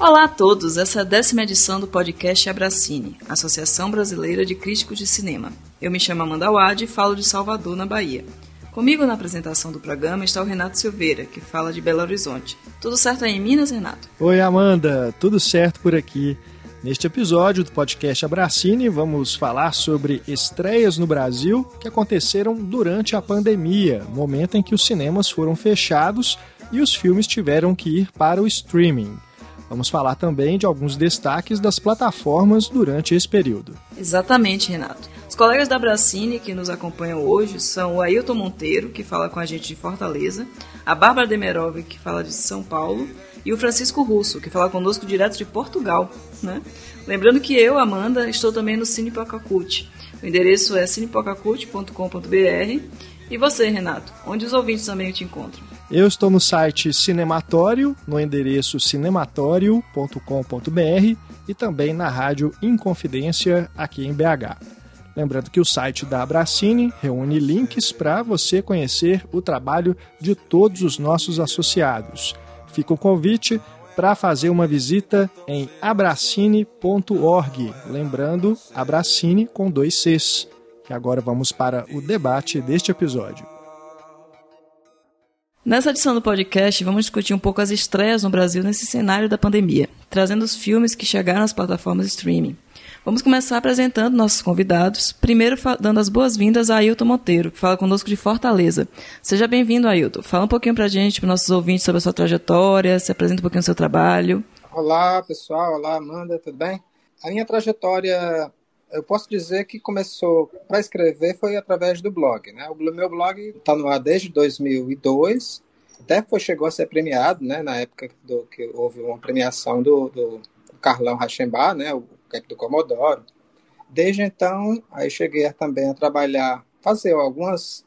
Olá a todos, essa é a décima edição do podcast Abracine, Associação Brasileira de Críticos de Cinema. Eu me chamo Amanda Wade e falo de Salvador, na Bahia. Comigo na apresentação do programa está o Renato Silveira, que fala de Belo Horizonte. Tudo certo aí em Minas, Renato? Oi, Amanda, tudo certo por aqui. Neste episódio do podcast Abracine, vamos falar sobre estreias no Brasil que aconteceram durante a pandemia, momento em que os cinemas foram fechados e os filmes tiveram que ir para o streaming. Vamos falar também de alguns destaques das plataformas durante esse período. Exatamente, Renato. Os colegas da Bracine que nos acompanham hoje são o Ailton Monteiro, que fala com a gente de Fortaleza, a Bárbara Demerov, que fala de São Paulo, e o Francisco Russo, que fala conosco direto de Portugal. Né? Lembrando que eu, Amanda, estou também no Cine Pocacute. O endereço é cinepocacute.com.br. E você, Renato, onde os ouvintes também te encontram? Eu estou no site Cinematório, no endereço cinematório.com.br e também na rádio Inconfidência aqui em BH. Lembrando que o site da Abracine reúne links para você conhecer o trabalho de todos os nossos associados. Fica o convite para fazer uma visita em abracine.org. Lembrando, Abracine com dois Cs. E agora vamos para o debate deste episódio. Nessa edição do podcast, vamos discutir um pouco as estreias no Brasil nesse cenário da pandemia, trazendo os filmes que chegaram às plataformas streaming. Vamos começar apresentando nossos convidados, primeiro dando as boas-vindas a Ailton Monteiro, que fala conosco de Fortaleza. Seja bem-vindo, Ailton. Fala um pouquinho pra gente, para nossos ouvintes, sobre a sua trajetória, se apresenta um pouquinho do seu trabalho. Olá, pessoal. Olá, Amanda, tudo bem? A minha trajetória eu posso dizer que começou para escrever foi através do blog, né? O meu blog está no ar desde 2002, até foi chegou a ser premiado, né? Na época do, que houve uma premiação do, do Carlão Rachembar, né? O cap do Comodoro. Desde então, aí cheguei também a trabalhar, fazer algumas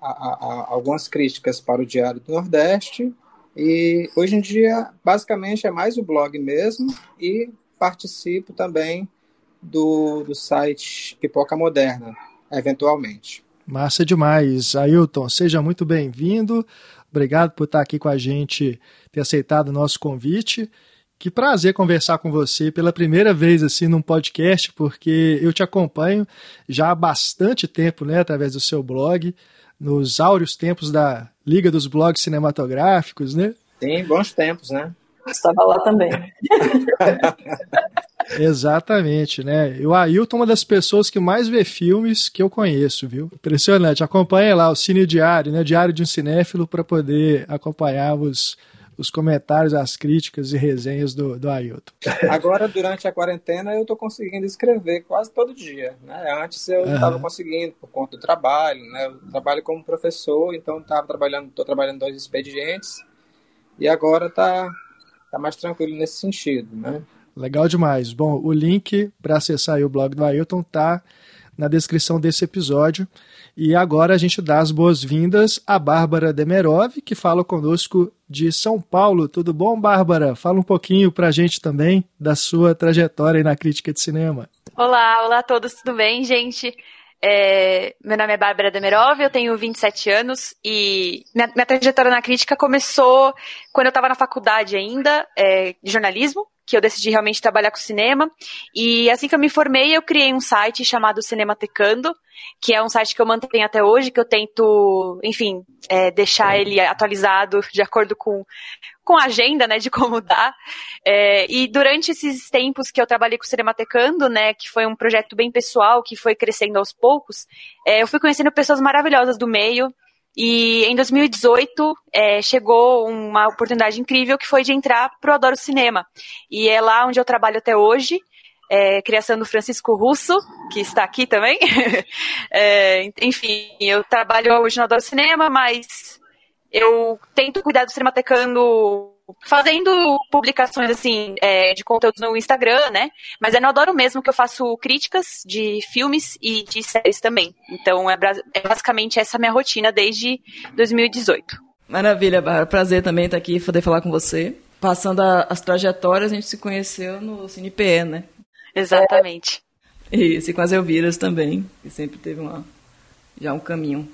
a, a, algumas críticas para o Diário do Nordeste e hoje em dia basicamente é mais o blog mesmo e participo também do, do site Pipoca Moderna, eventualmente. Massa demais. Ailton, seja muito bem-vindo. Obrigado por estar aqui com a gente, ter aceitado o nosso convite. Que prazer conversar com você pela primeira vez assim num podcast, porque eu te acompanho já há bastante tempo, né, através do seu blog, nos áureos tempos da Liga dos Blogs Cinematográficos, né? Sim, bons tempos, né? Estava lá também. Exatamente, né? O Ailton é uma das pessoas que mais vê filmes que eu conheço, viu? Impressionante. Acompanha lá o Cine Diário, né? Diário de um Cinéfilo, para poder acompanhar os, os comentários, as críticas e resenhas do, do Ailton. Agora, durante a quarentena, eu estou conseguindo escrever quase todo dia. Né? Antes eu estava uhum. conseguindo, por conta do trabalho. Né? Eu trabalho como professor, então estava trabalhando, estou trabalhando dois expedientes. E agora está tá mais tranquilo nesse sentido, né? Legal demais. Bom, o link para acessar o blog do Ailton tá na descrição desse episódio. E agora a gente dá as boas-vindas à Bárbara Demerov, que fala conosco de São Paulo. Tudo bom, Bárbara? Fala um pouquinho para a gente também da sua trajetória na crítica de cinema. Olá, olá a todos, tudo bem, gente? É, meu nome é Bárbara Demerov, eu tenho 27 anos e minha, minha trajetória na crítica começou quando eu estava na faculdade ainda, é, de jornalismo que eu decidi realmente trabalhar com cinema. E assim que eu me formei, eu criei um site chamado Cinematecando, que é um site que eu mantenho até hoje, que eu tento, enfim, é, deixar ele atualizado de acordo com, com a agenda, né, de como dá. É, e durante esses tempos que eu trabalhei com o Cinematecando, né, que foi um projeto bem pessoal, que foi crescendo aos poucos, é, eu fui conhecendo pessoas maravilhosas do meio, e em 2018 é, chegou uma oportunidade incrível que foi de entrar para o Adoro Cinema. E é lá onde eu trabalho até hoje, é, criação do Francisco Russo, que está aqui também. é, enfim, eu trabalho hoje no Adoro Cinema, mas eu tento cuidar do Cinematecando fazendo publicações assim é, de conteúdo no Instagram, né? Mas no Adoro mesmo que eu faço críticas de filmes e de séries também. Então é, é basicamente essa minha rotina desde 2018. Maravilha, Bárbara. Prazer também estar aqui poder falar com você. Passando a, as trajetórias, a gente se conheceu no CinePE, né? Exatamente. É, isso, e com as Elviras também, que sempre teve uma, já um caminho.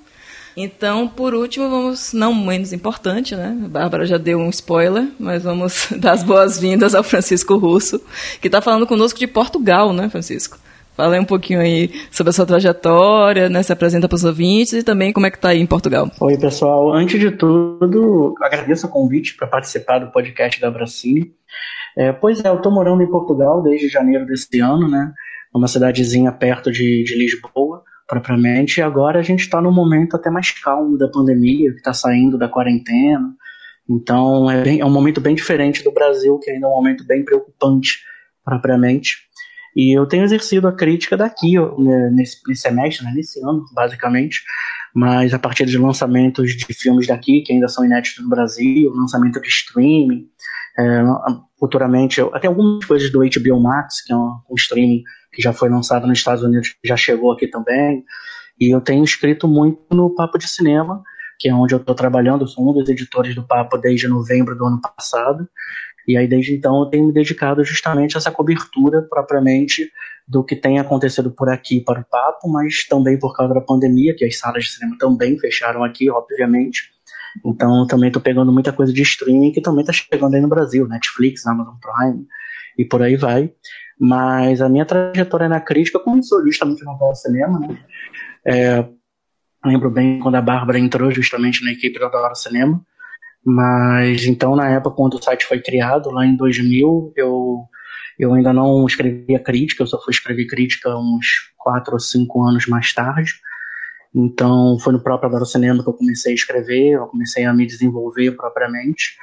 Então, por último, vamos, não menos importante, né? A Bárbara já deu um spoiler, mas vamos dar as boas-vindas ao Francisco Russo, que está falando conosco de Portugal, né, Francisco? Fala um pouquinho aí sobre a sua trajetória, né? Se apresenta para os ouvintes e também como é que está aí em Portugal. Oi, pessoal. Antes de tudo, agradeço o convite para participar do podcast da Bracine. É, pois é, eu estou morando em Portugal desde janeiro desse ano, né? Numa cidadezinha perto de, de Lisboa propriamente. E agora a gente está num momento até mais calmo da pandemia, que está saindo da quarentena. Então é, bem, é um momento bem diferente do Brasil, que ainda é um momento bem preocupante propriamente. E eu tenho exercido a crítica daqui, né, nesse, nesse semestre, né, nesse ano, basicamente, mas a partir de lançamentos de filmes daqui, que ainda são inéditos no Brasil, lançamento de streaming, é, futuramente, até algumas coisas do HBO Max, que é um, um streaming que já foi lançado nos Estados Unidos, já chegou aqui também. E eu tenho escrito muito no Papo de Cinema, que é onde eu estou trabalhando. Sou um dos editores do Papo desde novembro do ano passado. E aí, desde então, eu tenho me dedicado justamente a essa cobertura propriamente do que tem acontecido por aqui para o Papo, mas também por causa da pandemia, que as salas de cinema também fecharam aqui, obviamente. Então, também estou pegando muita coisa de streaming que também está chegando aí no Brasil, Netflix, Amazon Prime e por aí vai. Mas a minha trajetória na crítica começou justamente no Nova Cinema, né? É, lembro bem quando a Bárbara entrou justamente na equipe do Adoro Cinema. Mas então, na época, quando o site foi criado, lá em 2000, eu, eu ainda não escrevia crítica, eu só fui escrever crítica uns quatro ou cinco anos mais tarde. Então, foi no próprio Adoro Cinema que eu comecei a escrever, eu comecei a me desenvolver propriamente.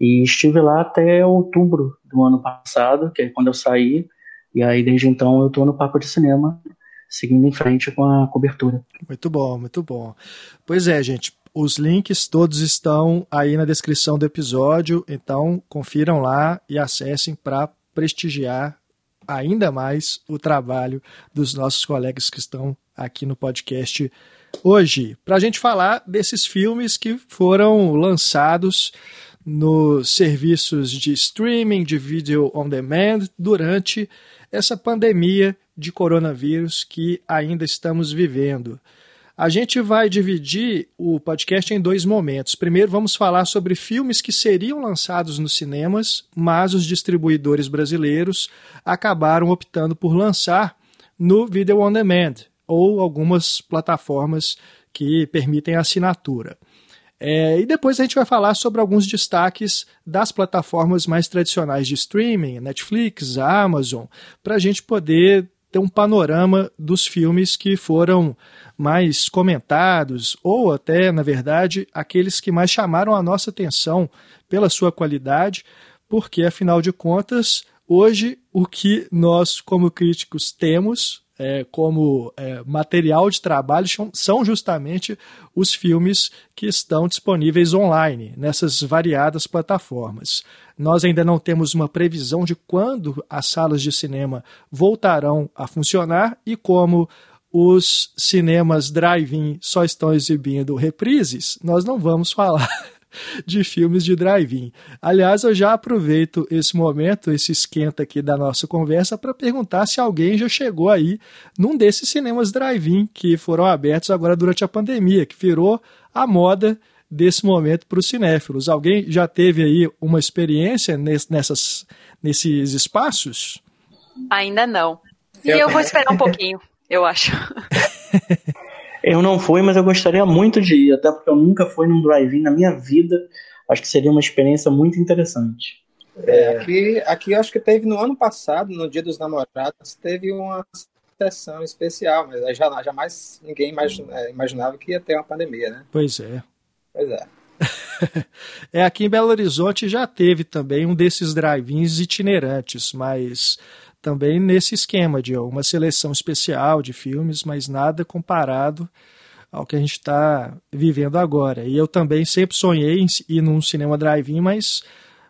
E estive lá até outubro do ano passado, que é quando eu saí. E aí, desde então, eu estou no Papo de Cinema, seguindo em frente com a cobertura. Muito bom, muito bom. Pois é, gente. Os links todos estão aí na descrição do episódio, então confiram lá e acessem para prestigiar ainda mais o trabalho dos nossos colegas que estão aqui no podcast hoje, para a gente falar desses filmes que foram lançados nos serviços de streaming, de vídeo on demand, durante essa pandemia de coronavírus que ainda estamos vivendo. A gente vai dividir o podcast em dois momentos. Primeiro, vamos falar sobre filmes que seriam lançados nos cinemas, mas os distribuidores brasileiros acabaram optando por lançar no Video On Demand ou algumas plataformas que permitem assinatura. É, e depois a gente vai falar sobre alguns destaques das plataformas mais tradicionais de streaming, Netflix, Amazon, para a gente poder ter um panorama dos filmes que foram mais comentados, ou até, na verdade, aqueles que mais chamaram a nossa atenção pela sua qualidade, porque, afinal de contas, hoje o que nós, como críticos, temos é, como é, material de trabalho são justamente os filmes que estão disponíveis online, nessas variadas plataformas. Nós ainda não temos uma previsão de quando as salas de cinema voltarão a funcionar e como os cinemas drive-in só estão exibindo reprises, nós não vamos falar de filmes de drive-in. Aliás, eu já aproveito esse momento, esse esquenta aqui da nossa conversa, para perguntar se alguém já chegou aí num desses cinemas drive-in que foram abertos agora durante a pandemia, que virou a moda desse momento para os cinéfilos. Alguém já teve aí uma experiência nessas, nesses espaços? Ainda não. E eu vou esperar um pouquinho, eu acho. Eu não fui, mas eu gostaria muito de ir, até porque eu nunca fui num drive-in na minha vida. Acho que seria uma experiência muito interessante. É, aqui, aqui acho que teve no ano passado, no Dia dos Namorados, teve uma sessão especial, mas já, jamais ninguém é, imaginava que ia ter uma pandemia, né? Pois é. Pois é. é, aqui em Belo Horizonte já teve também um desses drive-ins itinerantes, mas também nesse esquema de uma seleção especial de filmes, mas nada comparado ao que a gente está vivendo agora. E eu também sempre sonhei em ir num cinema drive-in, mas,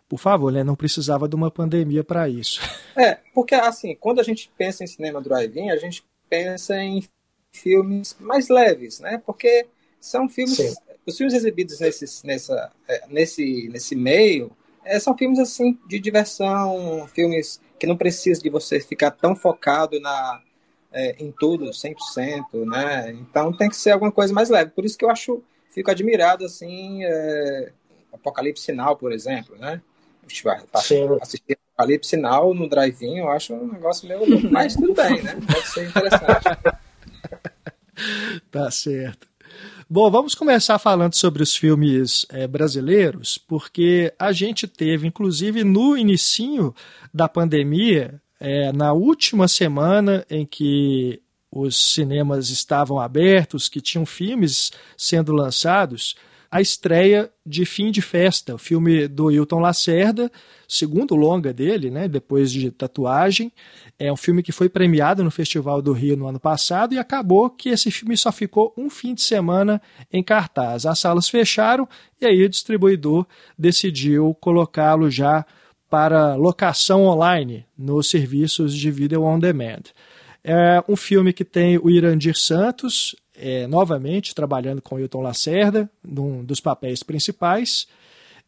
por favor, né, não precisava de uma pandemia para isso. É, porque assim, quando a gente pensa em cinema drive-in, a gente pensa em filmes mais leves, né? Porque são filmes, Sim. os filmes exibidos nesse, nessa, é, nesse, nesse meio é, são filmes assim de diversão, filmes que não precisa de você ficar tão focado na, é, em tudo, 100%, né? Então tem que ser alguma coisa mais leve. Por isso que eu acho, fico admirado, assim, é, Apocalipse Sinal, por exemplo, né? Assistir Apocalipse Sinal no drive-in, eu acho um negócio meio louco, mas tudo bem, né? Pode ser interessante. tá certo. Bom, vamos começar falando sobre os filmes é, brasileiros, porque a gente teve, inclusive no inicinho da pandemia, é, na última semana em que os cinemas estavam abertos, que tinham filmes sendo lançados, a estreia de Fim de Festa, o filme do Hilton Lacerda, segundo longa dele, né, depois de Tatuagem. É um filme que foi premiado no Festival do Rio no ano passado e acabou que esse filme só ficou um fim de semana em cartaz. As salas fecharam e aí o distribuidor decidiu colocá-lo já para locação online nos serviços de video on demand. É um filme que tem o Irandir Santos, é, novamente trabalhando com Hilton Lacerda, num dos papéis principais.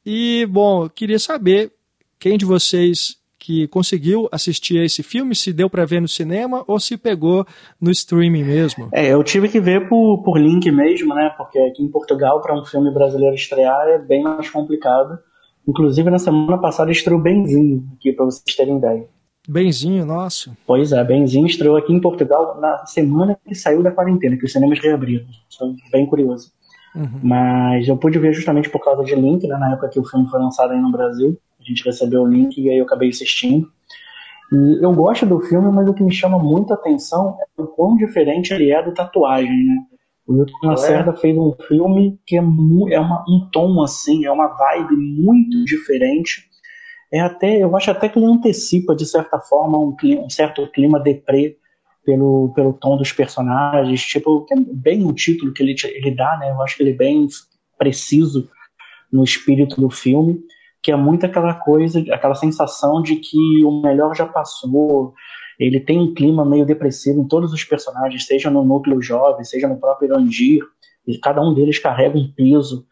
E, bom, queria saber quem de vocês que conseguiu assistir a esse filme, se deu para ver no cinema ou se pegou no streaming mesmo? É, eu tive que ver por, por link mesmo, né? Porque aqui em Portugal, para um filme brasileiro estrear, é bem mais complicado. Inclusive, na semana passada estreou Benzinho, aqui para vocês terem ideia. Benzinho, nosso. Pois é, Benzinho estreou aqui em Portugal na semana que saiu da quarentena, que os cinemas reabriram. É bem curioso. Uhum. Mas eu pude ver justamente por causa de link, né, na época que o filme foi lançado aí no Brasil. A gente recebeu o link e aí eu acabei assistindo. E eu gosto do filme, mas o que me chama muito a atenção é o quão diferente ele é do Tatuagem, né? O Hilton é? Lacerda é. fez um filme que é, é uma, um tom assim, é uma vibe muito diferente é até, eu acho até que ele antecipa, de certa forma, um, clima, um certo clima deprê pelo, pelo tom dos personagens, tipo, é bem o título que ele, ele dá, né? Eu acho que ele é bem preciso no espírito do filme, que é muito aquela coisa, aquela sensação de que o melhor já passou. Ele tem um clima meio depressivo em todos os personagens, seja no núcleo jovem, seja no próprio Irandir, e cada um deles carrega um peso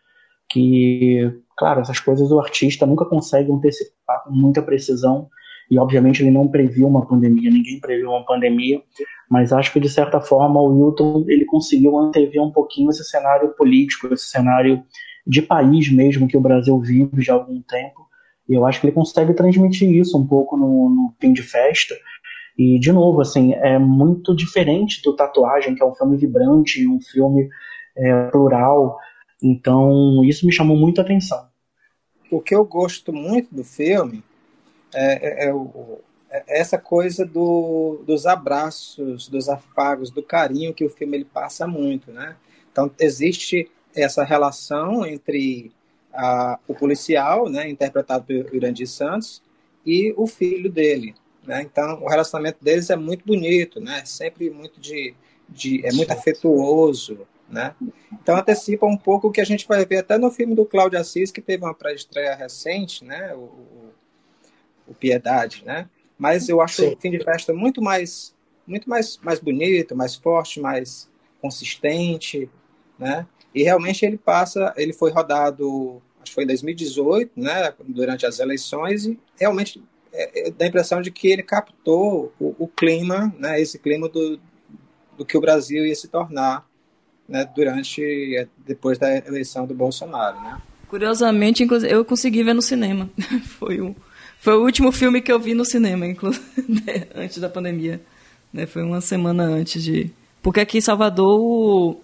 que Claro, essas coisas o artista nunca consegue antecipar com muita precisão e obviamente ele não previu uma pandemia, ninguém previu uma pandemia, mas acho que de certa forma o Hilton ele conseguiu antever um pouquinho esse cenário político, esse cenário de país mesmo que o Brasil vive já há algum tempo, e eu acho que ele consegue transmitir isso um pouco no, no fim de festa, e de novo, assim, é muito diferente do Tatuagem, que é um filme vibrante, um filme é, plural, então isso me chamou muito a atenção o que eu gosto muito do filme é, é, é, o, é essa coisa do, dos abraços, dos afagos, do carinho que o filme ele passa muito, né? Então existe essa relação entre a, o policial, né, interpretado pelo Irandir Santos, e o filho dele, né? Então o relacionamento deles é muito bonito, né? Sempre muito de, de é muito afetuoso, né? Então antecipa um pouco o que a gente vai ver até no filme do Cláudio Assis, que teve uma pré-estreia recente, né? O, o, o, Piedade, né? Mas eu acho Sim. o fim de festa muito mais muito mais, mais bonito, mais forte, mais consistente, né? E realmente ele passa, ele foi rodado, acho que foi em 2018, né? Durante as eleições e realmente é, é, dá a impressão de que ele captou o, o clima, né? Esse clima do, do que o Brasil ia se tornar né, durante é, depois da eleição do Bolsonaro, né? Curiosamente, eu consegui ver no cinema. foi o foi o último filme que eu vi no cinema, inclusive antes da pandemia. Né? Foi uma semana antes de, porque aqui em Salvador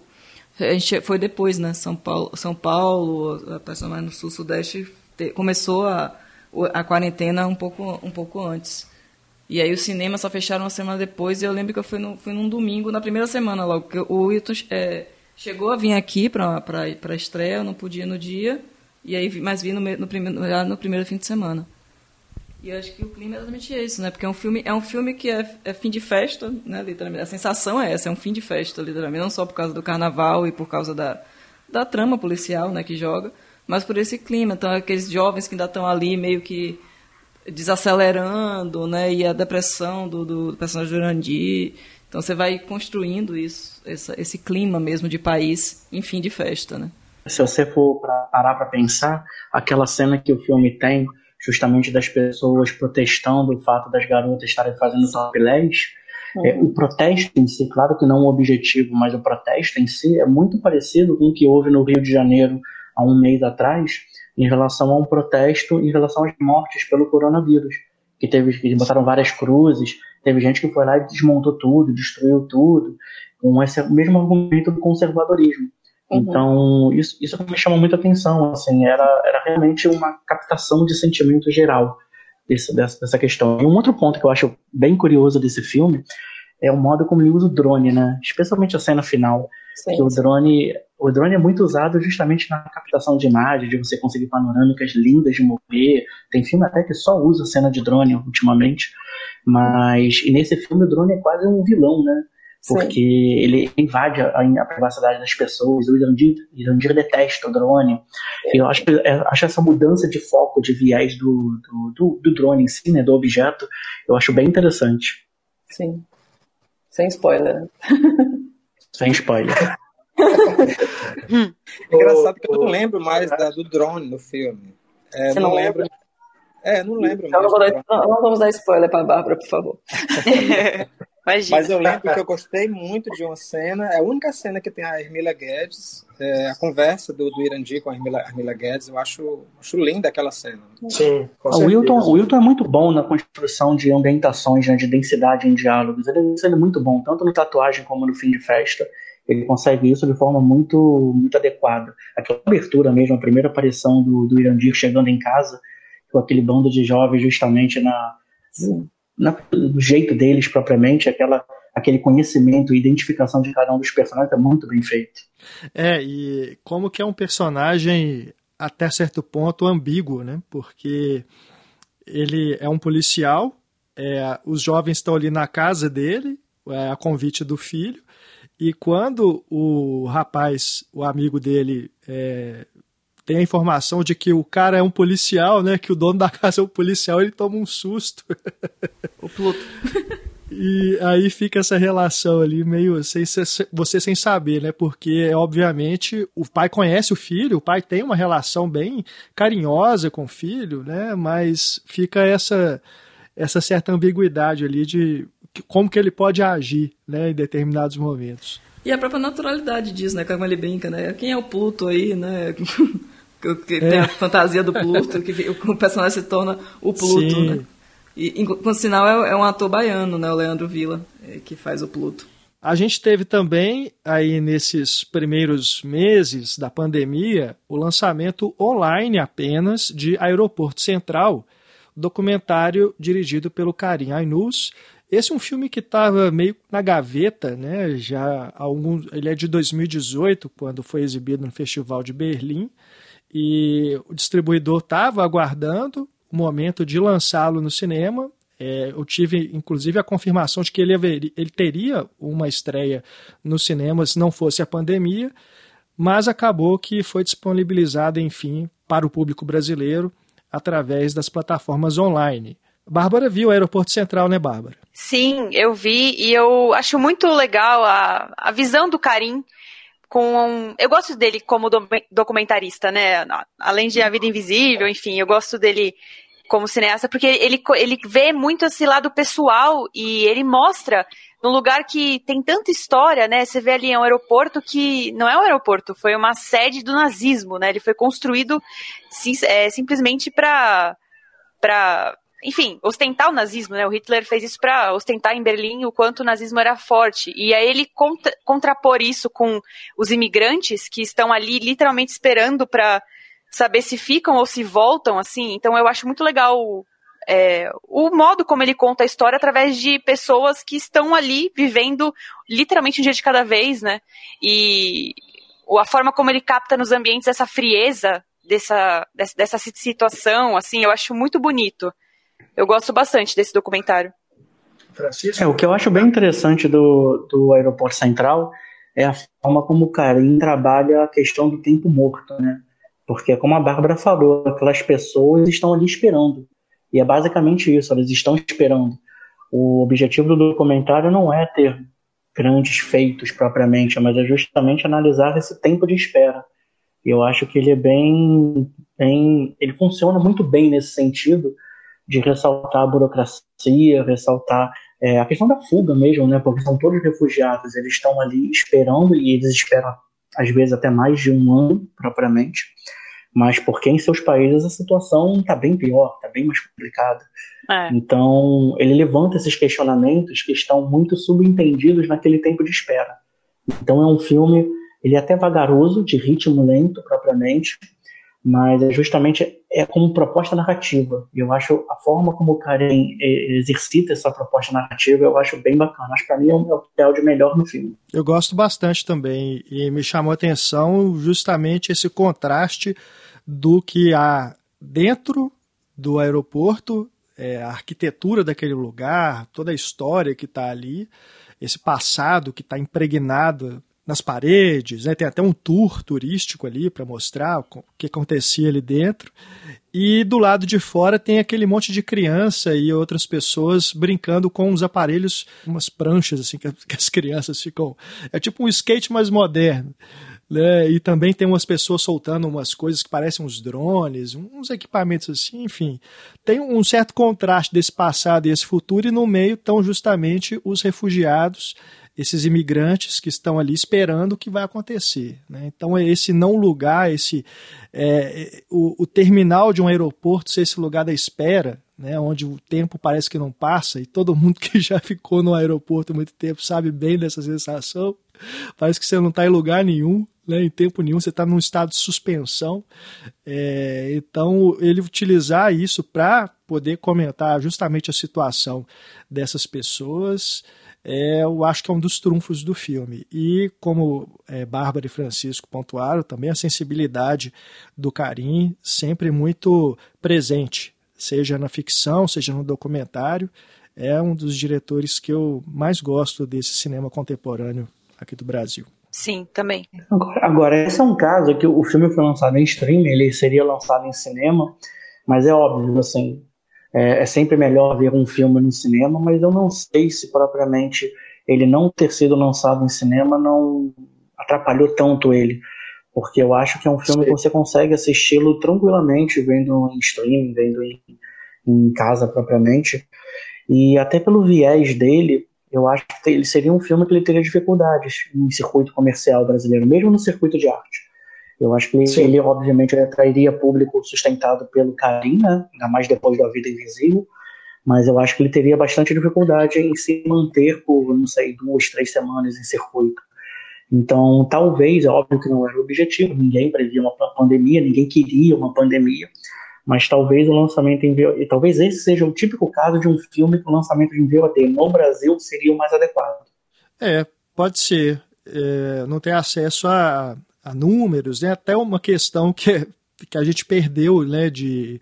a gente foi depois, né? São Paulo, São Paulo, mais no sul sudeste começou a a quarentena um pouco um pouco antes. E aí o cinema só fecharam uma semana depois. E eu lembro que eu fui, no, fui num domingo, na primeira semana logo. que o Wilton é, Chegou a vir aqui para a estreia, eu não podia no dia, e aí, mas vi no, no, primeiro, no primeiro fim de semana. E acho que o clima é exatamente isso, né? Porque é um filme, é um filme que é, é, fim de festa, né? Literalmente. A sensação é essa, é um fim de festa, literalmente. Não só por causa do carnaval e por causa da, da trama policial, né? Que joga, mas por esse clima. Então, aqueles jovens que ainda estão ali meio que desacelerando, né? E a depressão do, do personagem do Jurandir. Então você vai construindo isso, essa, esse clima mesmo de país, enfim, de festa, né? Se você for pra, parar para pensar, aquela cena que o filme tem, justamente das pessoas protestando o fato das garotas estarem fazendo topless, Uhum. É, o protesto em si, claro que não o objetivo, mas o protesto em si é muito parecido com o que houve no Rio de Janeiro há um mês atrás, em relação a um protesto em relação às mortes pelo coronavírus. Que teve, que botaram várias cruzes, teve gente que foi lá e desmontou tudo, destruiu tudo, com esse mesmo argumento do conservadorismo. Uhum. Então, isso, isso me chamou muita atenção, assim, era, era realmente uma captação de sentimento geral desse, dessa, dessa questão. E um outro ponto que eu acho bem curioso desse filme é o modo como ele usa o drone, né? Especialmente a cena final, sim, que o drone, o drone é muito usado justamente na captação de imagens, de você conseguir panorâmicas lindas de mover. Tem filme até que só usa cena de drone ultimamente, mas e nesse filme o drone é quase um vilão, né? Porque Sim. ele invade a, a, privacidade das pessoas. O Irandir, Irandir detesta o drone. Eu acho, é, acho essa mudança de foco, de viés do, do, do, do drone em si, né, do objeto, eu acho bem interessante. Sim. Sem spoiler. Sem spoiler. é engraçado que eu não lembro mais da, do drone no filme. É, Você não, não lembra? É, não lembro. Então não, dar, não, não, vamos dar spoiler para a Bárbara, por favor. Imagina. Mas eu lembro que eu gostei muito de uma cena, é a única cena que tem a Hermila Guedes, é, a conversa do, do Irandi com a Hermila, Hermila Guedes, eu acho, acho linda aquela cena. Sim, o Wilton, o Wilton é muito bom na construção de ambientações, né, de densidade em diálogos. Ele, ele é muito bom, tanto no tatuagem como no fim de festa. Ele consegue isso de forma muito, muito adequada. Aquela abertura mesmo, a primeira aparição do, do Irandir chegando em casa, com aquele bando de jovens justamente na, na, do jeito deles propriamente, aquela, aquele conhecimento e identificação de cada um dos personagens é muito bem feito. É, e como que é um personagem até certo ponto ambíguo, né? Porque ele é um policial, é, os jovens estão ali na casa dele, é, a convite do filho, e quando o rapaz, o amigo dele, é, tem a informação de que o cara é um policial, né? Que o dono da casa é um policial, ele toma um susto. O Pluto. E aí fica essa relação ali meio sem, você sem saber, né? Porque, obviamente, o pai conhece o filho, o pai tem uma relação bem carinhosa com o filho, né? Mas fica essa, essa certa ambiguidade ali de como que ele pode agir, né? Em determinados momentos. E a própria naturalidade disso, né? Como ele brinca, né? Quem é o Pluto aí, né? que é. tem a fantasia do Pluto, que o personagem se torna o Pluto, Sim. né? E, com sinal, é, é, um ator baiano, né? O Leandro Villa, é, que faz o Pluto. A gente teve também, aí nesses primeiros meses da pandemia, o lançamento online apenas de Aeroporto Central, documentário dirigido pelo Karim Ainus. Esse é um filme que estava meio na gaveta, né? Já algum, ele é de 2018, quando foi exibido no Festival de Berlim e o distribuidor estava aguardando o momento de lançá-lo no cinema. É, eu tive, inclusive, a confirmação de que ele, haveria, ele teria uma estreia no cinema se não fosse a pandemia, mas acabou que foi disponibilizado, enfim, para o público brasileiro através das plataformas online. Bárbara viu o Aeroporto Central, né, Bárbara? Sim, eu vi e eu acho muito legal a, a visão do Karim com. Eu gosto dele como documentarista, né? Além de A Vida Invisível, enfim, eu gosto dele como cineasta, porque ele, ele vê muito esse lado pessoal e ele mostra num lugar que tem tanta história, né? Você vê ali é um aeroporto que não é um aeroporto, foi uma sede do nazismo, né? Ele foi construído sim, é, simplesmente para para enfim, ostentar o nazismo, né? O Hitler fez isso para ostentar em Berlim o quanto o nazismo era forte. E aí ele contra, contrapor isso com os imigrantes que estão ali literalmente esperando para saber se ficam ou se voltam, assim. Então eu acho muito legal é, o modo como ele conta a história através de pessoas que estão ali vivendo literalmente um dia de cada vez, né? E a forma como ele capta nos ambientes essa frieza dessa, dessa situação, assim, eu acho muito bonito. Eu gosto bastante desse documentário. Francisco? É, o que eu acho bem interessante do, do Aeroporto Central é a forma como o Karim trabalha a questão do tempo morto, né? Porque, como a Bárbara falou, aquelas pessoas estão ali esperando. E é basicamente isso, elas estão esperando. O objetivo do documentário não é ter grandes feitos propriamente, mas é justamente analisar esse tempo de espera. E eu acho que ele é bem, bem. Ele funciona muito bem nesse sentido, de ressaltar a burocracia, ressaltar é, a questão da fuga mesmo, né? Porque são todos refugiados, eles estão ali esperando e eles esperam às vezes até mais de um ano propriamente, mas porque em seus países a situação está bem pior, está bem mais complicada. É. Então ele levanta esses questionamentos que estão muito subentendidos naquele tempo de espera. Então é um filme, ele é até vagaroso, de ritmo lento propriamente, mas é justamente é como proposta narrativa. E eu acho a forma como o Karen exercita essa proposta narrativa, eu acho bem bacana. Acho que para mim é o papel de melhor no filme. Eu gosto bastante também e me chamou a atenção justamente esse contraste do que há dentro do aeroporto, é, a arquitetura daquele lugar, toda a história que está ali, esse passado que está impregnado nas paredes, né? tem até um tour turístico ali para mostrar o que acontecia ali dentro. E do lado de fora tem aquele monte de criança e outras pessoas brincando com uns aparelhos, umas pranchas assim que as crianças ficam. É tipo um skate mais moderno. Né? E também tem umas pessoas soltando umas coisas que parecem uns drones, uns equipamentos assim, enfim. Tem um certo contraste desse passado e esse futuro, e no meio estão justamente os refugiados esses imigrantes que estão ali esperando o que vai acontecer. Né? Então, é esse não lugar, esse é, o, o, terminal de um aeroporto ser esse lugar da espera, né? onde o tempo parece que não passa, e todo mundo que já ficou no aeroporto muito tempo sabe bem dessa sensação. Parece que você não está em lugar nenhum, né? em tempo nenhum, você está num estado de suspensão. É, então, ele utilizar isso para poder comentar justamente a situação dessas pessoas é, eu acho que é um dos trunfos do filme. E como é, Bárbara e Francisco pontuaram, também a sensibilidade do Karim sempre muito presente, seja na ficção, seja no documentário. É um dos diretores que eu mais gosto desse cinema contemporâneo aqui do Brasil. Sim, também. Agora, agora, esse é um caso que o filme foi lançado em streaming, ele seria lançado em cinema, mas é óbvio, assim, é, é, sempre melhor ver um filme no cinema, mas eu não sei se propriamente ele não ter sido lançado em cinema não atrapalhou tanto ele. Porque eu acho que é um filme Sim. que você consegue assisti-lo tranquilamente vendo em streaming, vendo em, em casa propriamente. E até pelo viés dele, eu acho que ele seria um filme que ele teria dificuldades em circuito comercial brasileiro, mesmo no circuito de arte. Eu acho que ele, ele obviamente, ele atrairia público sustentado pelo Karim, né? ainda mais depois da Vida Invisível, mas eu acho que ele teria bastante dificuldade em se manter por, não sei, duas, três semanas em circuito. Então, talvez, é óbvio que não era o objetivo, ninguém previa uma pandemia, ninguém queria uma pandemia, mas talvez o lançamento em VOD, talvez esse seja o típico caso de um filme o lançamento em VOD no Brasil seria o mais adequado. É, pode ser. É, não ter acesso a a números, né? até uma questão que, que a gente perdeu né, de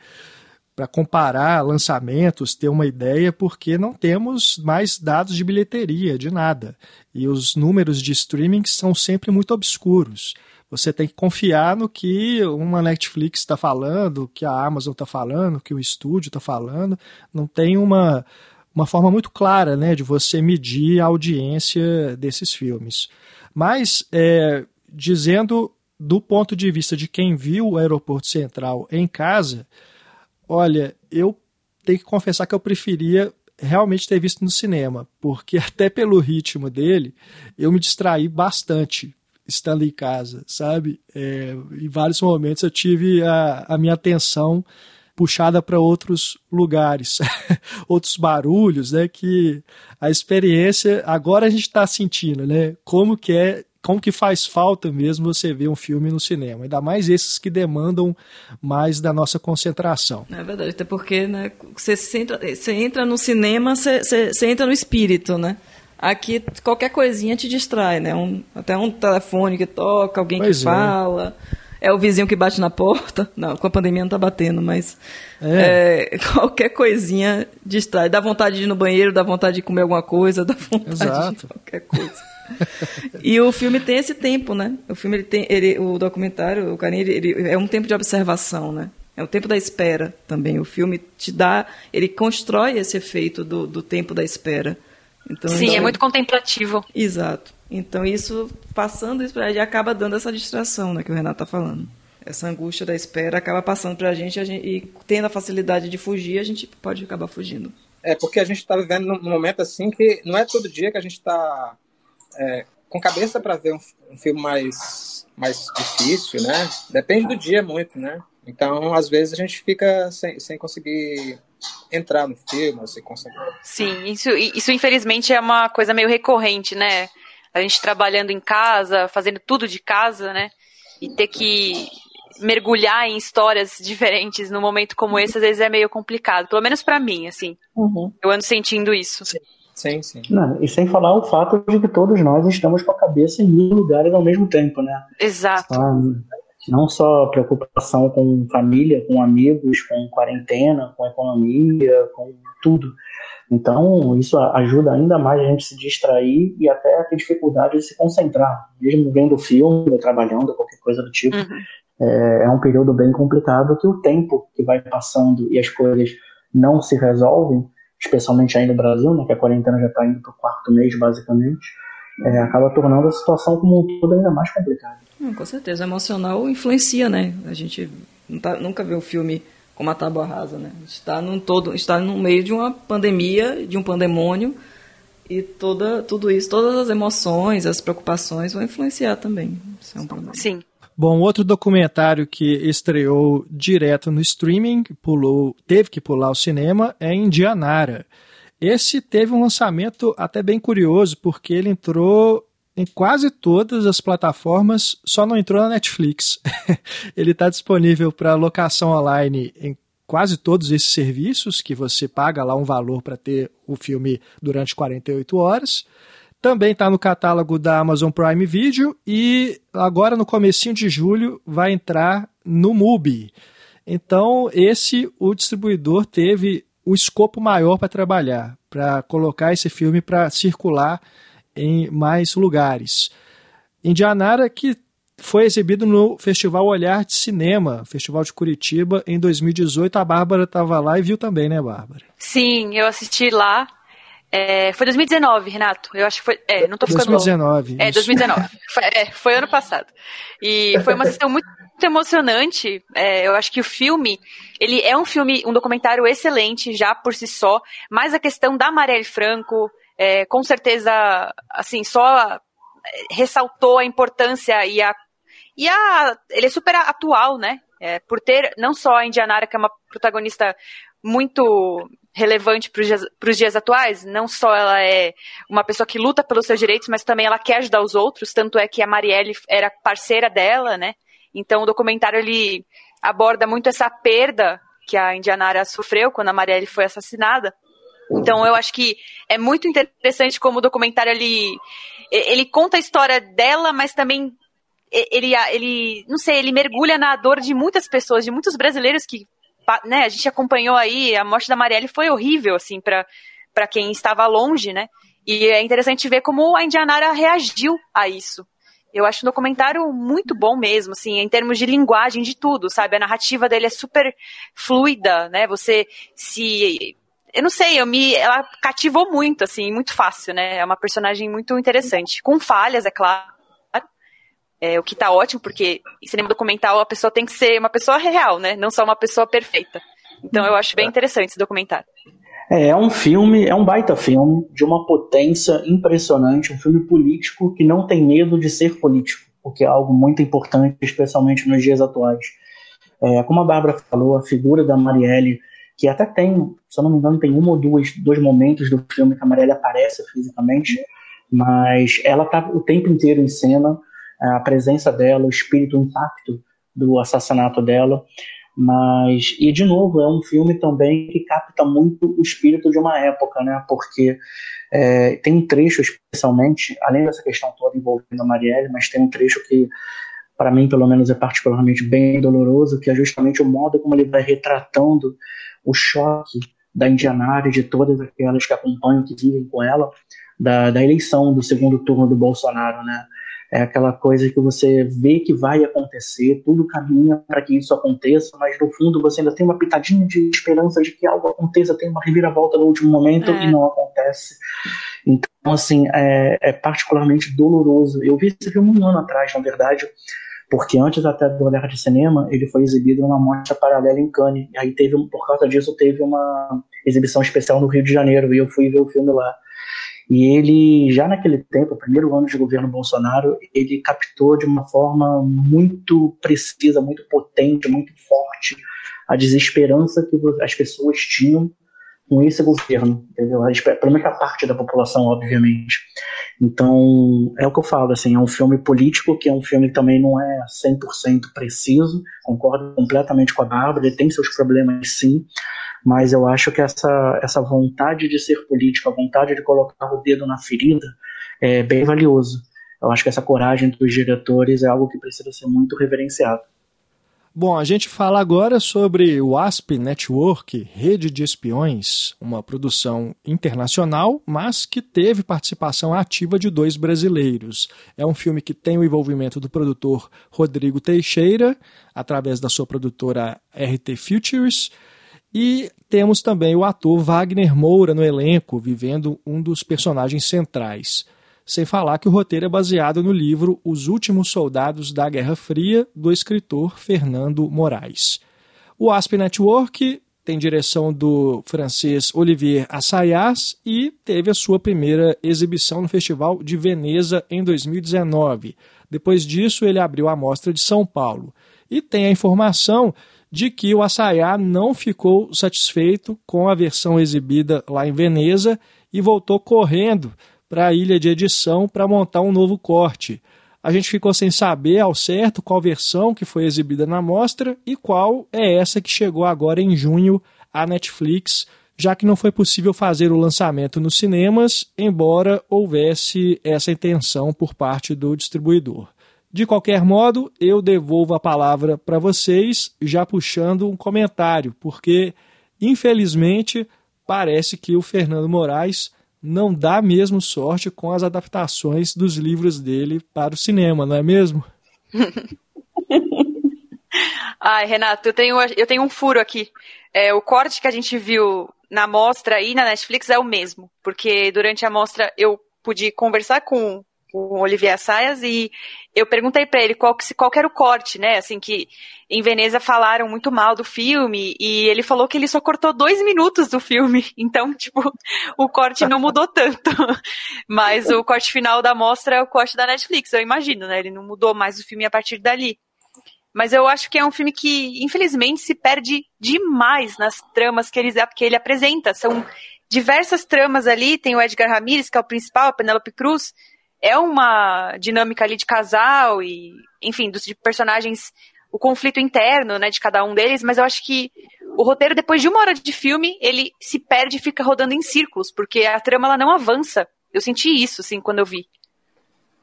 para comparar lançamentos, ter uma ideia, porque não temos mais dados de bilheteria, de nada. E os números de streaming são sempre muito obscuros. Você tem que confiar no que uma Netflix está falando, que a Amazon está falando, que o estúdio está falando. Não tem uma, uma forma muito clara né, de você medir a audiência desses filmes. Mas é, dizendo do ponto de vista de quem viu o aeroporto central em casa, olha, eu tenho que confessar que eu preferia realmente ter visto no cinema, porque até pelo ritmo dele, eu me distraí bastante estando em casa, sabe? É, em vários momentos eu tive a, a minha atenção puxada para outros lugares, outros barulhos, né? Que a experiência agora a gente está sentindo, né? Como que é como que faz falta mesmo você ver um filme no cinema, ainda mais esses que demandam mais da nossa concentração. É verdade, até porque né, você, entra, você entra no cinema, você, você, você entra no espírito, né? Aqui qualquer coisinha te distrai, né? Um, até um telefone que toca, alguém pois que é. fala. É o vizinho que bate na porta. Não, com a pandemia não tá batendo, mas é. É, qualquer coisinha distrai. Dá vontade de ir no banheiro, dá vontade de comer alguma coisa, dá vontade Exato. de qualquer coisa e o filme tem esse tempo, né? O filme ele tem, ele, o documentário, o carinho, ele, ele, é um tempo de observação, né? É o tempo da espera também. O filme te dá, ele constrói esse efeito do, do tempo da espera. Então, Sim, é muito contemplativo. Exato. Então isso, passando isso para a gente, acaba dando essa distração, né, que o Renato está falando. Essa angústia da espera acaba passando para a gente, e tendo a facilidade de fugir, a gente pode acabar fugindo. É porque a gente está vivendo num momento assim que não é todo dia que a gente está é, com cabeça para ver um, um, filme mais, mais difícil, né? Depende do dia muito, né? Então, às vezes, a gente fica sem, sem conseguir entrar no filme, sem conseguir. Sim, isso, isso infelizmente é uma coisa meio recorrente, né? A gente trabalhando em casa, fazendo tudo de casa, né? E ter que mergulhar em histórias diferentes num momento como esse, às vezes é meio complicado. Pelo menos para mim, assim. Uhum. Eu ando sentindo isso. Sim. Sim, sim. Não, e sem falar o fato de que todos nós estamos com a cabeça em mil lugares ao mesmo tempo, né? Exato. Não só preocupação com família, com amigos, com quarentena, com economia, com tudo. Então, isso ajuda ainda mais a gente se distrair e até a ter dificuldade de se concentrar. Mesmo vendo filme, trabalhando, qualquer coisa do tipo. Uhum. É, é um período bem complicado que o tempo que vai passando e as coisas não se resolvem, especialmente aí no Brasil, né, que a quarentena já está indo para o quarto mês, basicamente, é, acaba tornando a situação como um todo ainda mais complicada. Hum, com certeza, o emocional influencia, né? A gente tá, nunca vê o filme como a tábua rasa, né? Está num todo, está no meio de uma pandemia, de um pandemônio, e toda, tudo isso, todas as emoções, as preocupações vão influenciar também. Isso é um problema. Sim. Bom, outro documentário que estreou direto no streaming, pulou, teve que pular o cinema, é Indianara. Esse teve um lançamento até bem curioso, porque ele entrou em quase todas as plataformas, só não entrou na Netflix. ele está disponível para locação online em quase todos esses serviços, que você paga lá um valor para ter o filme durante 48 horas. Também está no catálogo da Amazon Prime Video e agora no comecinho de julho vai entrar no MUBI. Então, esse o distribuidor teve o escopo maior para trabalhar, para colocar esse filme para circular em mais lugares. Indianara, que foi exibido no Festival Olhar de Cinema, Festival de Curitiba, em 2018. A Bárbara estava lá e viu também, né, Bárbara? Sim, eu assisti lá. É, foi 2019, Renato. Eu acho que foi. É, não tô ficando 2019. Longo. É, 2019. foi, é, foi ano passado. E foi uma sessão muito emocionante. É, eu acho que o filme, ele é um filme, um documentário excelente já por si só, mas a questão da Marielle Franco, é, com certeza, assim, só é, ressaltou a importância e a, e a, ele é super atual, né? É, por ter não só a Indianara, que é uma protagonista muito relevante para os dias atuais. Não só ela é uma pessoa que luta pelos seus direitos, mas também ela quer ajudar os outros. Tanto é que a Marielle era parceira dela, né? Então o documentário ele aborda muito essa perda que a Indianara sofreu quando a Marielle foi assassinada. Então eu acho que é muito interessante como o documentário ele, ele conta a história dela, mas também ele, ele, não sei, ele mergulha na dor de muitas pessoas, de muitos brasileiros que né, a gente acompanhou aí, a morte da Marielle foi horrível, assim, para quem estava longe, né? E é interessante ver como a Indianara reagiu a isso. Eu acho um documentário muito bom mesmo, assim, em termos de linguagem, de tudo, sabe? A narrativa dele é super fluida, né? Você se eu não sei, eu me, ela cativou muito, assim, muito fácil, né? É uma personagem muito interessante. Com falhas, é claro, é, o que tá ótimo, porque em cinema documental a pessoa tem que ser uma pessoa real, né? Não só uma pessoa perfeita. Então eu acho bem interessante esse documentário. É, é um filme, é um baita filme, de uma potência impressionante, um filme político que não tem medo de ser político, o que é algo muito importante, especialmente nos dias atuais. É, como a Bárbara falou, a figura da Marielle, que até tem, se eu não me engano, tem um ou duas, dois momentos do filme que a Marielle aparece fisicamente, mas ela está o tempo inteiro em cena, a presença dela, o espírito, o impacto do assassinato dela. Mas, e de novo, é um filme também que capta muito o espírito de uma época, né? Porque é, tem um trecho, especialmente, além dessa questão toda envolvendo a Marielle, mas tem um trecho que, para mim, pelo menos, é particularmente bem doloroso, que é justamente o modo como ele vai retratando o choque da Indianária de todas aquelas que acompanham, que vivem com ela, da, da eleição do segundo turno do Bolsonaro, né? É aquela coisa que você vê que vai acontecer, tudo caminha para que isso aconteça, mas no fundo você ainda tem uma pitadinha de esperança de que algo aconteça, tem uma reviravolta no último momento é. e não acontece. Então, assim, é, é, particularmente doloroso. Eu vi esse filme um ano atrás, na verdade, porque antes até do Guerra de Cinema, ele foi exibido numa mostra paralela em Cannes. E aí teve, por causa disso, teve uma exibição especial no Rio de Janeiro, e eu fui ver o filme lá. E ele, já naquele tempo, o primeiro ano de governo Bolsonaro, ele captou de uma forma muito precisa, muito potente, muito forte a desesperança que as pessoas tinham com esse governo, entendeu? Pelo parte da população, obviamente. Então, é o que eu falo, assim, é um filme político, que é um filme que também não é 100% preciso, concordo completamente com a Bárbara, ele tem seus problemas sim, mas eu acho que essa, essa vontade de ser político, a vontade de colocar o dedo na ferida, é bem valioso. Eu acho que essa coragem dos diretores é algo que precisa ser muito reverenciado. Bom, a gente fala agora sobre o ASP Network, Rede de Espiões, uma produção internacional, mas que teve participação ativa de dois brasileiros. É um filme que tem o envolvimento do produtor Rodrigo Teixeira, através da sua produtora RT Futures, e temos também o ator Wagner Moura no elenco, vivendo um dos personagens centrais sem falar que o roteiro é baseado no livro Os Últimos Soldados da Guerra Fria, do escritor Fernando Moraes. O ASP Network tem direção do francês Olivier Assayas e teve a sua primeira exibição no Festival de Veneza em 2019. Depois disso, ele abriu a mostra de São Paulo. E tem a informação de que o Assayas não ficou satisfeito com a versão exibida lá em Veneza e voltou correndo para a ilha de edição para montar um novo corte. A gente ficou sem saber ao certo qual versão que foi exibida na mostra e qual é essa que chegou agora em junho à Netflix, já que não foi possível fazer o lançamento nos cinemas, embora houvesse essa intenção por parte do distribuidor. De qualquer modo, eu devolvo a palavra para vocês, já puxando um comentário, porque, infelizmente, parece que o Fernando Moraes não dá mesmo sorte com as adaptações dos livros dele para o cinema, não é mesmo? Ai, Renato, eu tenho, eu tenho um furo aqui. É, o corte que a gente viu na mostra e na Netflix é o mesmo, porque durante a mostra eu pude conversar com o Olivier Assayas e eu perguntei para ele qual, qual era o corte, né? Assim, que em Veneza falaram muito mal do filme e ele falou que ele só cortou dois minutos do filme. Então, tipo, o corte não mudou tanto. Mas o corte final da mostra é o corte da Netflix, eu imagino, né? Ele não mudou mais o filme a partir dali. Mas eu acho que é um filme que, infelizmente, se perde demais nas tramas que ele, que ele apresenta. São diversas tramas ali. Tem o Edgar Ramirez, que é o principal, a Penélope Cruz é uma dinâmica ali de casal e, enfim, dos personagens, o conflito interno, né, de cada um deles, mas eu acho que o roteiro, depois de uma hora de filme, ele se perde e fica rodando em círculos, porque a trama ela não avança. Eu senti isso, assim, quando eu vi.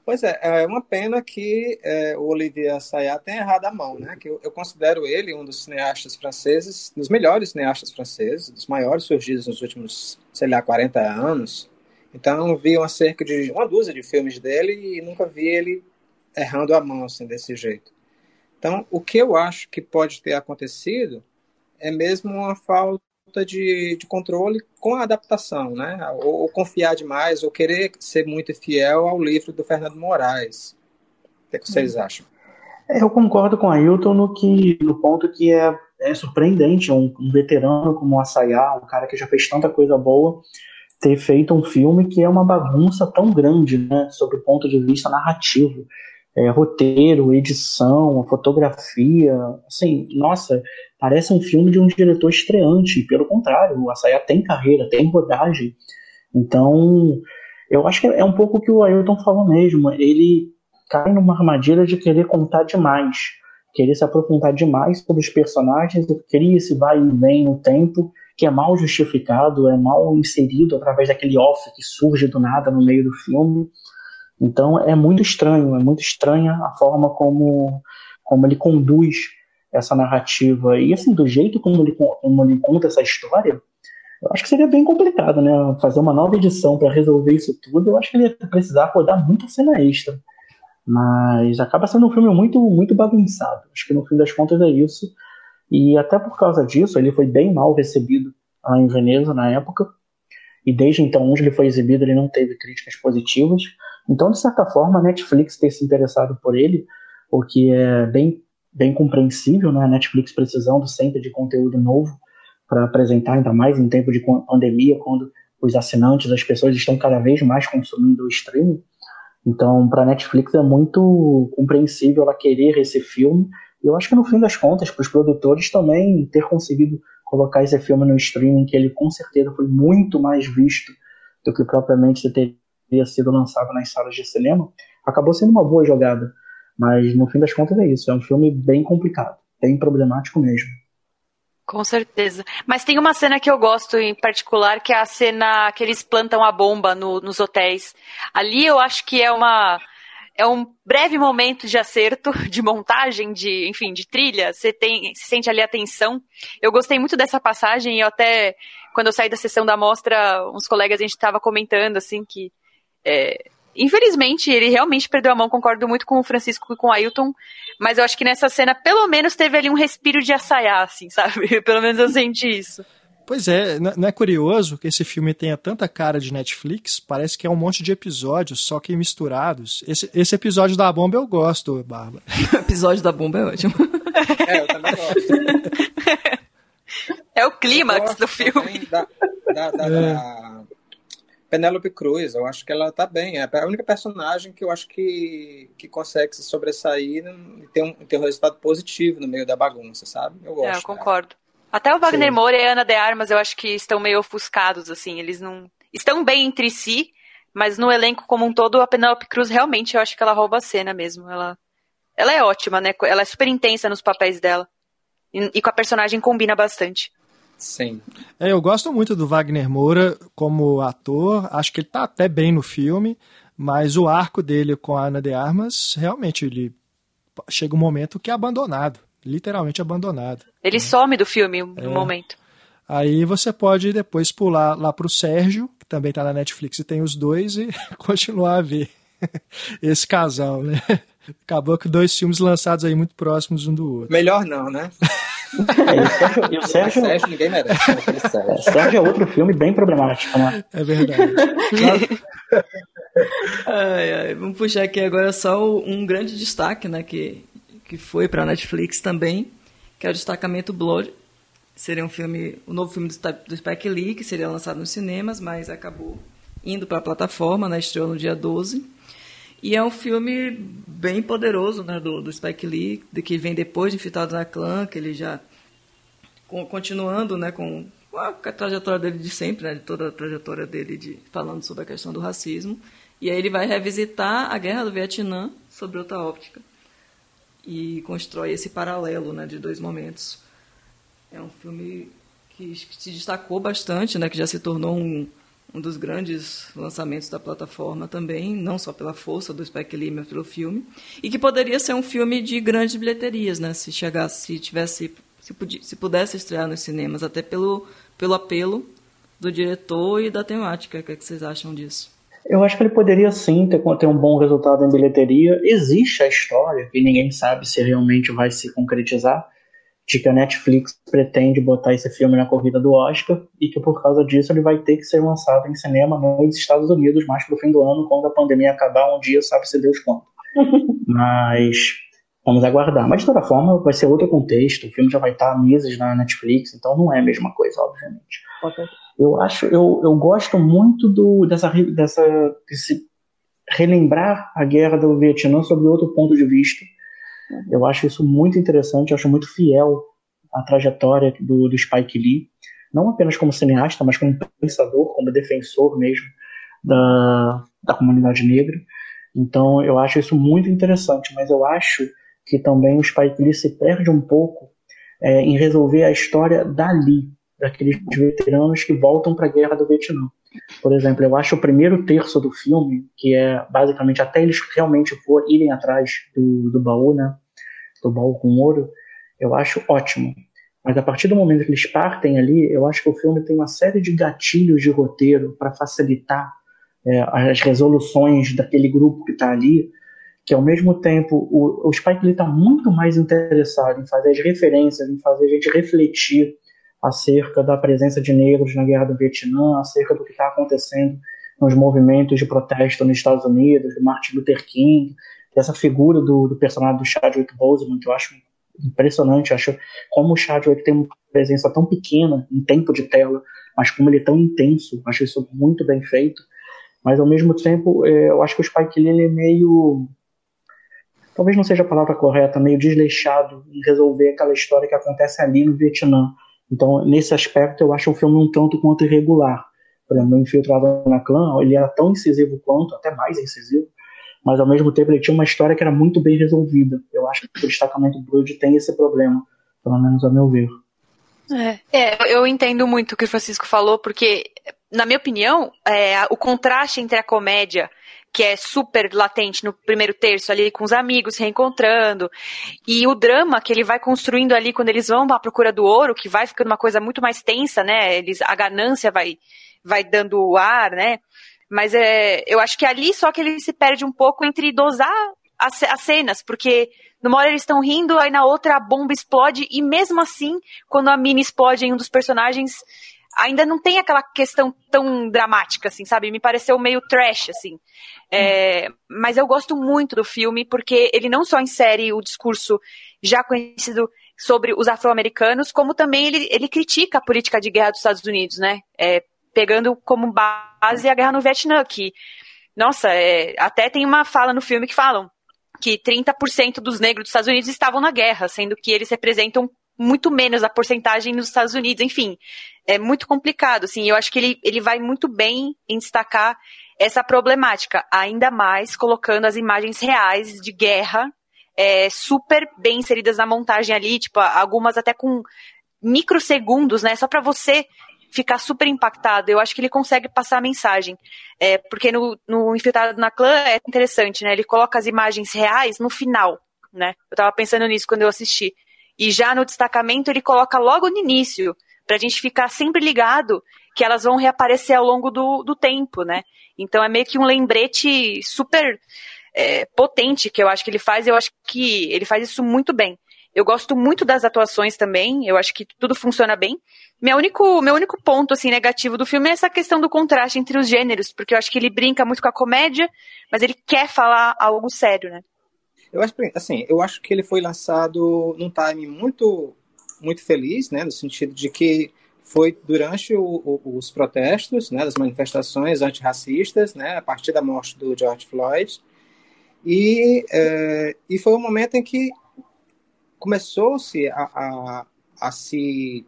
Pois é, é uma pena que é, o Olivier Assayas tenha errado a mão, né? Que eu, eu, considero ele um dos cineastas franceses, dos melhores cineastas franceses, dos maiores surgidos nos últimos, sei lá, 40 anos. Então vi uma cerca de uma dúzia de filmes dele e nunca vi ele errando a mão assim desse jeito. Então o que eu acho que pode ter acontecido é mesmo uma falta de, de controle com a adaptação, né? Ou, ou, confiar demais, ou querer ser muito fiel ao livro do Fernando Moraes. O que, é que vocês hum. acham? É, eu concordo com a Ailton no, que, no ponto que é, é surpreendente um, um veterano como o Assayá, um cara que já fez tanta coisa boa, ter feito um filme que é uma bagunça tão grande, né, sob o ponto de vista narrativo. É, roteiro, edição, fotografia, assim, nossa, parece um filme de um diretor estreante. Pelo contrário, o Asaya tem carreira, tem rodagem. Então, eu acho que é um pouco o que o Ailton falou mesmo. Ele cai numa armadilha de querer contar demais, querer se aprofundar demais sobre os personagens, cria esse vai e vem no tempo que é mal justificado, é mal inserido através daquele off que surge do nada no meio do filme. Então é muito estranho, é muito estranha a forma como, como ele conduz essa narrativa. E assim, do jeito como ele, como ele conta essa história, eu acho que seria bem complicado, né? Fazer uma nova edição para resolver isso tudo, eu acho que ele ia precisar rodar muita cena extra. Mas acaba sendo um filme muito, muito bagunçado. Acho que no fim das contas é isso. E até por causa disso, ele foi bem mal recebido lá em Veneza na época. E desde então, onde ele foi exibido, ele não teve críticas positivas. Então, de certa forma, a Netflix ter se interessado por ele o que é bem, bem compreensível, né? A Netflix precisando sempre de conteúdo novo para apresentar, ainda mais em tempo de pandemia, quando os assinantes, as pessoas estão cada vez mais consumindo o streaming. Então, para a Netflix é muito compreensível ela querer esse filme. Eu acho que no fim das contas, para os produtores também ter conseguido colocar esse filme no streaming, que ele com certeza foi muito mais visto do que propriamente teria sido lançado nas salas de cinema, acabou sendo uma boa jogada. Mas no fim das contas é isso, é um filme bem complicado, bem problemático mesmo. Com certeza. Mas tem uma cena que eu gosto em particular, que é a cena que eles plantam a bomba no, nos hotéis. Ali eu acho que é uma é um breve momento de acerto, de montagem, de, enfim, de trilha. Você tem, se sente ali a tensão. Eu gostei muito dessa passagem e eu até, quando eu saí da sessão da mostra, uns colegas a gente estava comentando assim que é, Infelizmente, ele realmente perdeu a mão, concordo muito com o Francisco e com o Ailton, mas eu acho que nessa cena, pelo menos, teve ali um respiro de assaiar, assim, sabe? pelo menos eu senti isso. Pois é, não é curioso que esse filme tenha tanta cara de Netflix? Parece que é um monte de episódios, só que misturados. Esse, esse episódio da bomba eu gosto, Bárbara. o episódio da bomba é ótimo. É, eu também gosto. É o clímax do filme. Da, da, da, é. da Penélope Cruz, eu acho que ela tá bem. É a única personagem que eu acho que, que consegue se sobressair e ter um, ter um resultado positivo no meio da bagunça, sabe? Eu gosto. É, eu concordo. Até o Wagner Sim. Moura e a Ana de Armas eu acho que estão meio ofuscados, assim. Eles não. Estão bem entre si, mas no elenco como um todo, a Penélope Cruz realmente eu acho que ela rouba a cena mesmo. Ela, ela é ótima, né? Ela é super intensa nos papéis dela. E, e com a personagem combina bastante. Sim. É, eu gosto muito do Wagner Moura como ator, acho que ele tá até bem no filme, mas o arco dele com a Ana de Armas, realmente, ele chega um momento que é abandonado, literalmente abandonado. Ele né? some do filme no é. momento. Aí você pode depois pular lá pro Sérgio, que também tá na Netflix e tem os dois, e continuar a ver esse casal, né? Acabou com dois filmes lançados aí muito próximos um do outro. Melhor não, né? É, e o Sérgio, o Sérgio ninguém merece. Né? É, Sérgio é outro filme bem problemático, né? É verdade. ai, ai, vamos puxar aqui agora só um grande destaque, né, que, que foi para a Netflix também, que é o destacamento Blood. Seria um filme, o um novo filme do, do Spike Lee, que seria lançado nos cinemas, mas acabou indo para a plataforma, né, estreou no dia 12. E é um filme bem poderoso, né, do, do Spike Lee, de que vem depois de Infiltrado na Clã, que ele já continuando, né, com a, trajetória dele de sempre, né, de toda a trajetória dele de falando sobre a questão do racismo. E aí ele vai revisitar a Guerra do Vietnã sobre outra óptica e constrói esse paralelo, né, de dois momentos. É um filme que, se destacou bastante, né, que já se tornou um um dos grandes lançamentos da plataforma também, não só pela força do Spike Lee, mas pelo filme, e que poderia ser um filme de grandes bilheterias, né, se chegasse, se tivesse, se, se pudesse estrear nos cinemas, até pelo, pelo apelo do diretor e da temática. O que, é que vocês acham disso? Eu acho que ele poderia sim ter, ter um bom resultado em bilheteria. Existe a história, que ninguém sabe se realmente vai se concretizar, de que a Netflix pretende botar esse filme na corrida do Oscar e que por causa disso ele vai ter que ser lançado em cinema nos Estados Unidos mais pro fim do ano, quando a pandemia acabar um dia, sabe-se Deus quando. Mas vamos aguardar. Mas de toda forma vai ser outro contexto, o filme já vai estar há meses na Netflix, então não é a mesma coisa, obviamente. Okay. Eu acho, eu, eu gosto muito do, dessa, dessa, desse relembrar a guerra do Vietnã sob outro ponto de vista eu acho isso muito interessante, eu acho muito fiel à trajetória do, do Spike Lee, não apenas como cineasta, mas como pensador, como defensor mesmo da, da comunidade negra. Então eu acho isso muito interessante, mas eu acho que também o Spike Lee se perde um pouco é, em resolver a história dali, daqueles veteranos que voltam para a guerra do Vietnã. Por exemplo, eu acho o primeiro terço do filme, que é basicamente até eles realmente for, irem atrás do, do baú, né? Do baú com ouro, eu acho ótimo. Mas a partir do momento que eles partem ali, eu acho que o filme tem uma série de gatilhos de roteiro para facilitar é, as resoluções daquele grupo que está ali, que ao mesmo tempo o, o Spike Lee está muito mais interessado em fazer as referências, em fazer a gente refletir acerca da presença de negros na guerra do Vietnã, acerca do que está acontecendo nos movimentos de protesto nos Estados Unidos, do Martin Luther King. essa figura do, do personagem do Chadwick Boseman, que eu acho impressionante, acho como o Chadwick tem uma presença tão pequena em tempo de tela, mas como ele é tão intenso, acho isso muito bem feito. Mas ao mesmo tempo, é, eu acho que o Spike Lee ele é meio talvez não seja a palavra correta, meio desleixado em resolver aquela história que acontece ali no Vietnã. Então, nesse aspecto, eu acho o filme um tanto quanto irregular. Por exemplo, Infiltrado na Clã, ele era tão incisivo quanto, até mais incisivo, mas ao mesmo tempo ele tinha uma história que era muito bem resolvida. Eu acho que o destacamento Blood tem esse problema, pelo menos a meu ver. É, é, eu entendo muito o que o Francisco falou, porque, na minha opinião, é, o contraste entre a comédia que é super latente no primeiro terço ali com os amigos reencontrando. E o drama que ele vai construindo ali quando eles vão à procura do ouro que vai ficando uma coisa muito mais tensa né? Eles a ganância vai vai dando o ar né? Mas é eu acho que ali só que ele se perde um pouco entre dosar as, as cenas porque numa hora eles estão rindo aí na outra a bomba explode e mesmo assim quando a mina explode em um dos personagens ainda não tem aquela questão tão dramática, assim, sabe? Me pareceu meio trash, assim. É, mas eu gosto muito do filme porque ele não só insere o discurso já conhecido sobre os afro-americanos, como também ele, ele critica a política de guerra dos Estados Unidos, né? É, pegando como base a guerra no Vietnã, que, nossa, é, até tem uma fala no filme que falam que 30% dos negros dos Estados Unidos estavam na guerra, sendo que eles representam muito menos a porcentagem nos Estados Unidos, enfim, é muito complicado, assim, eu acho que ele, ele vai muito bem em destacar essa problemática, ainda mais colocando as imagens reais de guerra é, super bem inseridas na montagem ali, tipo, algumas até com microsegundos, né, só para você ficar super impactado. Eu acho que ele consegue passar a mensagem. É, porque no, no Infiltrado na Clã é interessante, né? Ele coloca as imagens reais no final, né? Eu tava pensando nisso quando eu assisti. E já no destacamento ele coloca logo no início, para a gente ficar sempre ligado que elas vão reaparecer ao longo do, do tempo, né? Então é meio que um lembrete super é, potente que eu acho que ele faz, eu acho que ele faz isso muito bem. Eu gosto muito das atuações também, eu acho que tudo funciona bem. Meu único, meu único ponto assim negativo do filme é essa questão do contraste entre os gêneros, porque eu acho que ele brinca muito com a comédia, mas ele quer falar algo sério, né? Eu acho, assim, eu acho que ele foi lançado num time muito, muito feliz, né, no sentido de que foi durante o, o, os protestos, né, das manifestações antirracistas, né, a partir da morte do George Floyd, e, é, e foi um momento em que começou-se a, a, a, se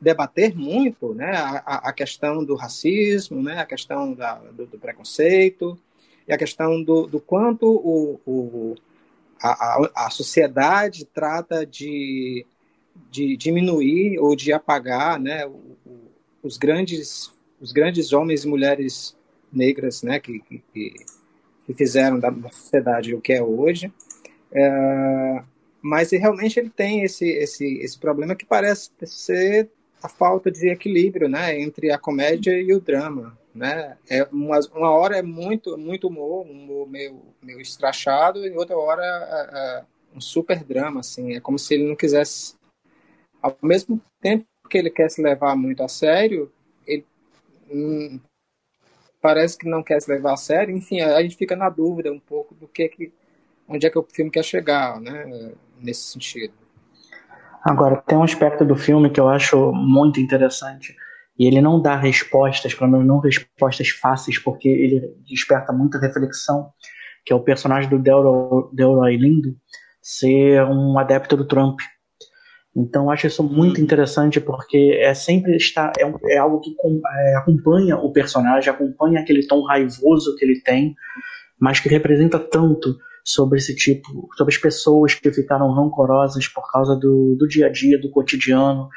debater muito, né, a, a questão do racismo, né, a questão da, do, do preconceito, e a questão do, do quanto o, o a, a, sociedade trata de, de diminuir ou de apagar né, os, grandes, os grandes homens e mulheres negras né, que, que, que fizeram da, sociedade o que é hoje. É, mas realmente ele tem esse, esse, esse problema que parece ser a falta de equilíbrio né, entre a comédia e o drama né? É uma, uma hora é muito muito humor, um humor meio, meio estrachado, e outra hora é, é um super drama, assim. É como se ele não quisesse, ao mesmo tempo que ele quer se levar muito a sério, ele hum, parece que não quer se levar a sério. Enfim, a gente fica na dúvida um pouco do que que onde é que o filme quer chegar, né? Nesse sentido. Agora, tem um aspecto do filme que eu acho muito interessante e ele não dá respostas, pelo menos não respostas fáceis, porque ele desperta muita reflexão, que é o personagem do Delroy, Delroy Lindo ser um adepto do Trump. Então eu acho isso muito uhum. interessante porque é sempre está é, é algo que com, é, acompanha o personagem, acompanha aquele tom raivoso que ele tem, mas que representa tanto sobre esse tipo, sobre as pessoas que ficaram rancorosas por causa do, do dia a dia, do cotidiano,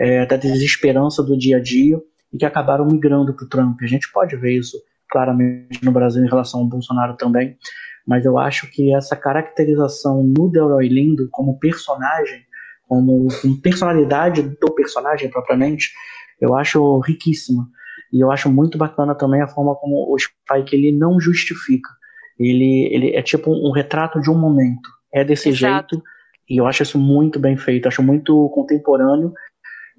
é, da desesperança do dia a dia e que acabaram migrando para o Trump. A gente pode ver isso claramente no Brasil em relação ao Bolsonaro também, mas eu acho que essa caracterização no Delroy Lindo como personagem, como, como personalidade do personagem propriamente, eu acho riquíssima. E eu acho muito bacana também a forma como o Spike ele não justifica. Ele, ele é tipo um retrato de um momento. É desse Exato. jeito. E eu acho isso muito bem feito. Acho muito contemporâneo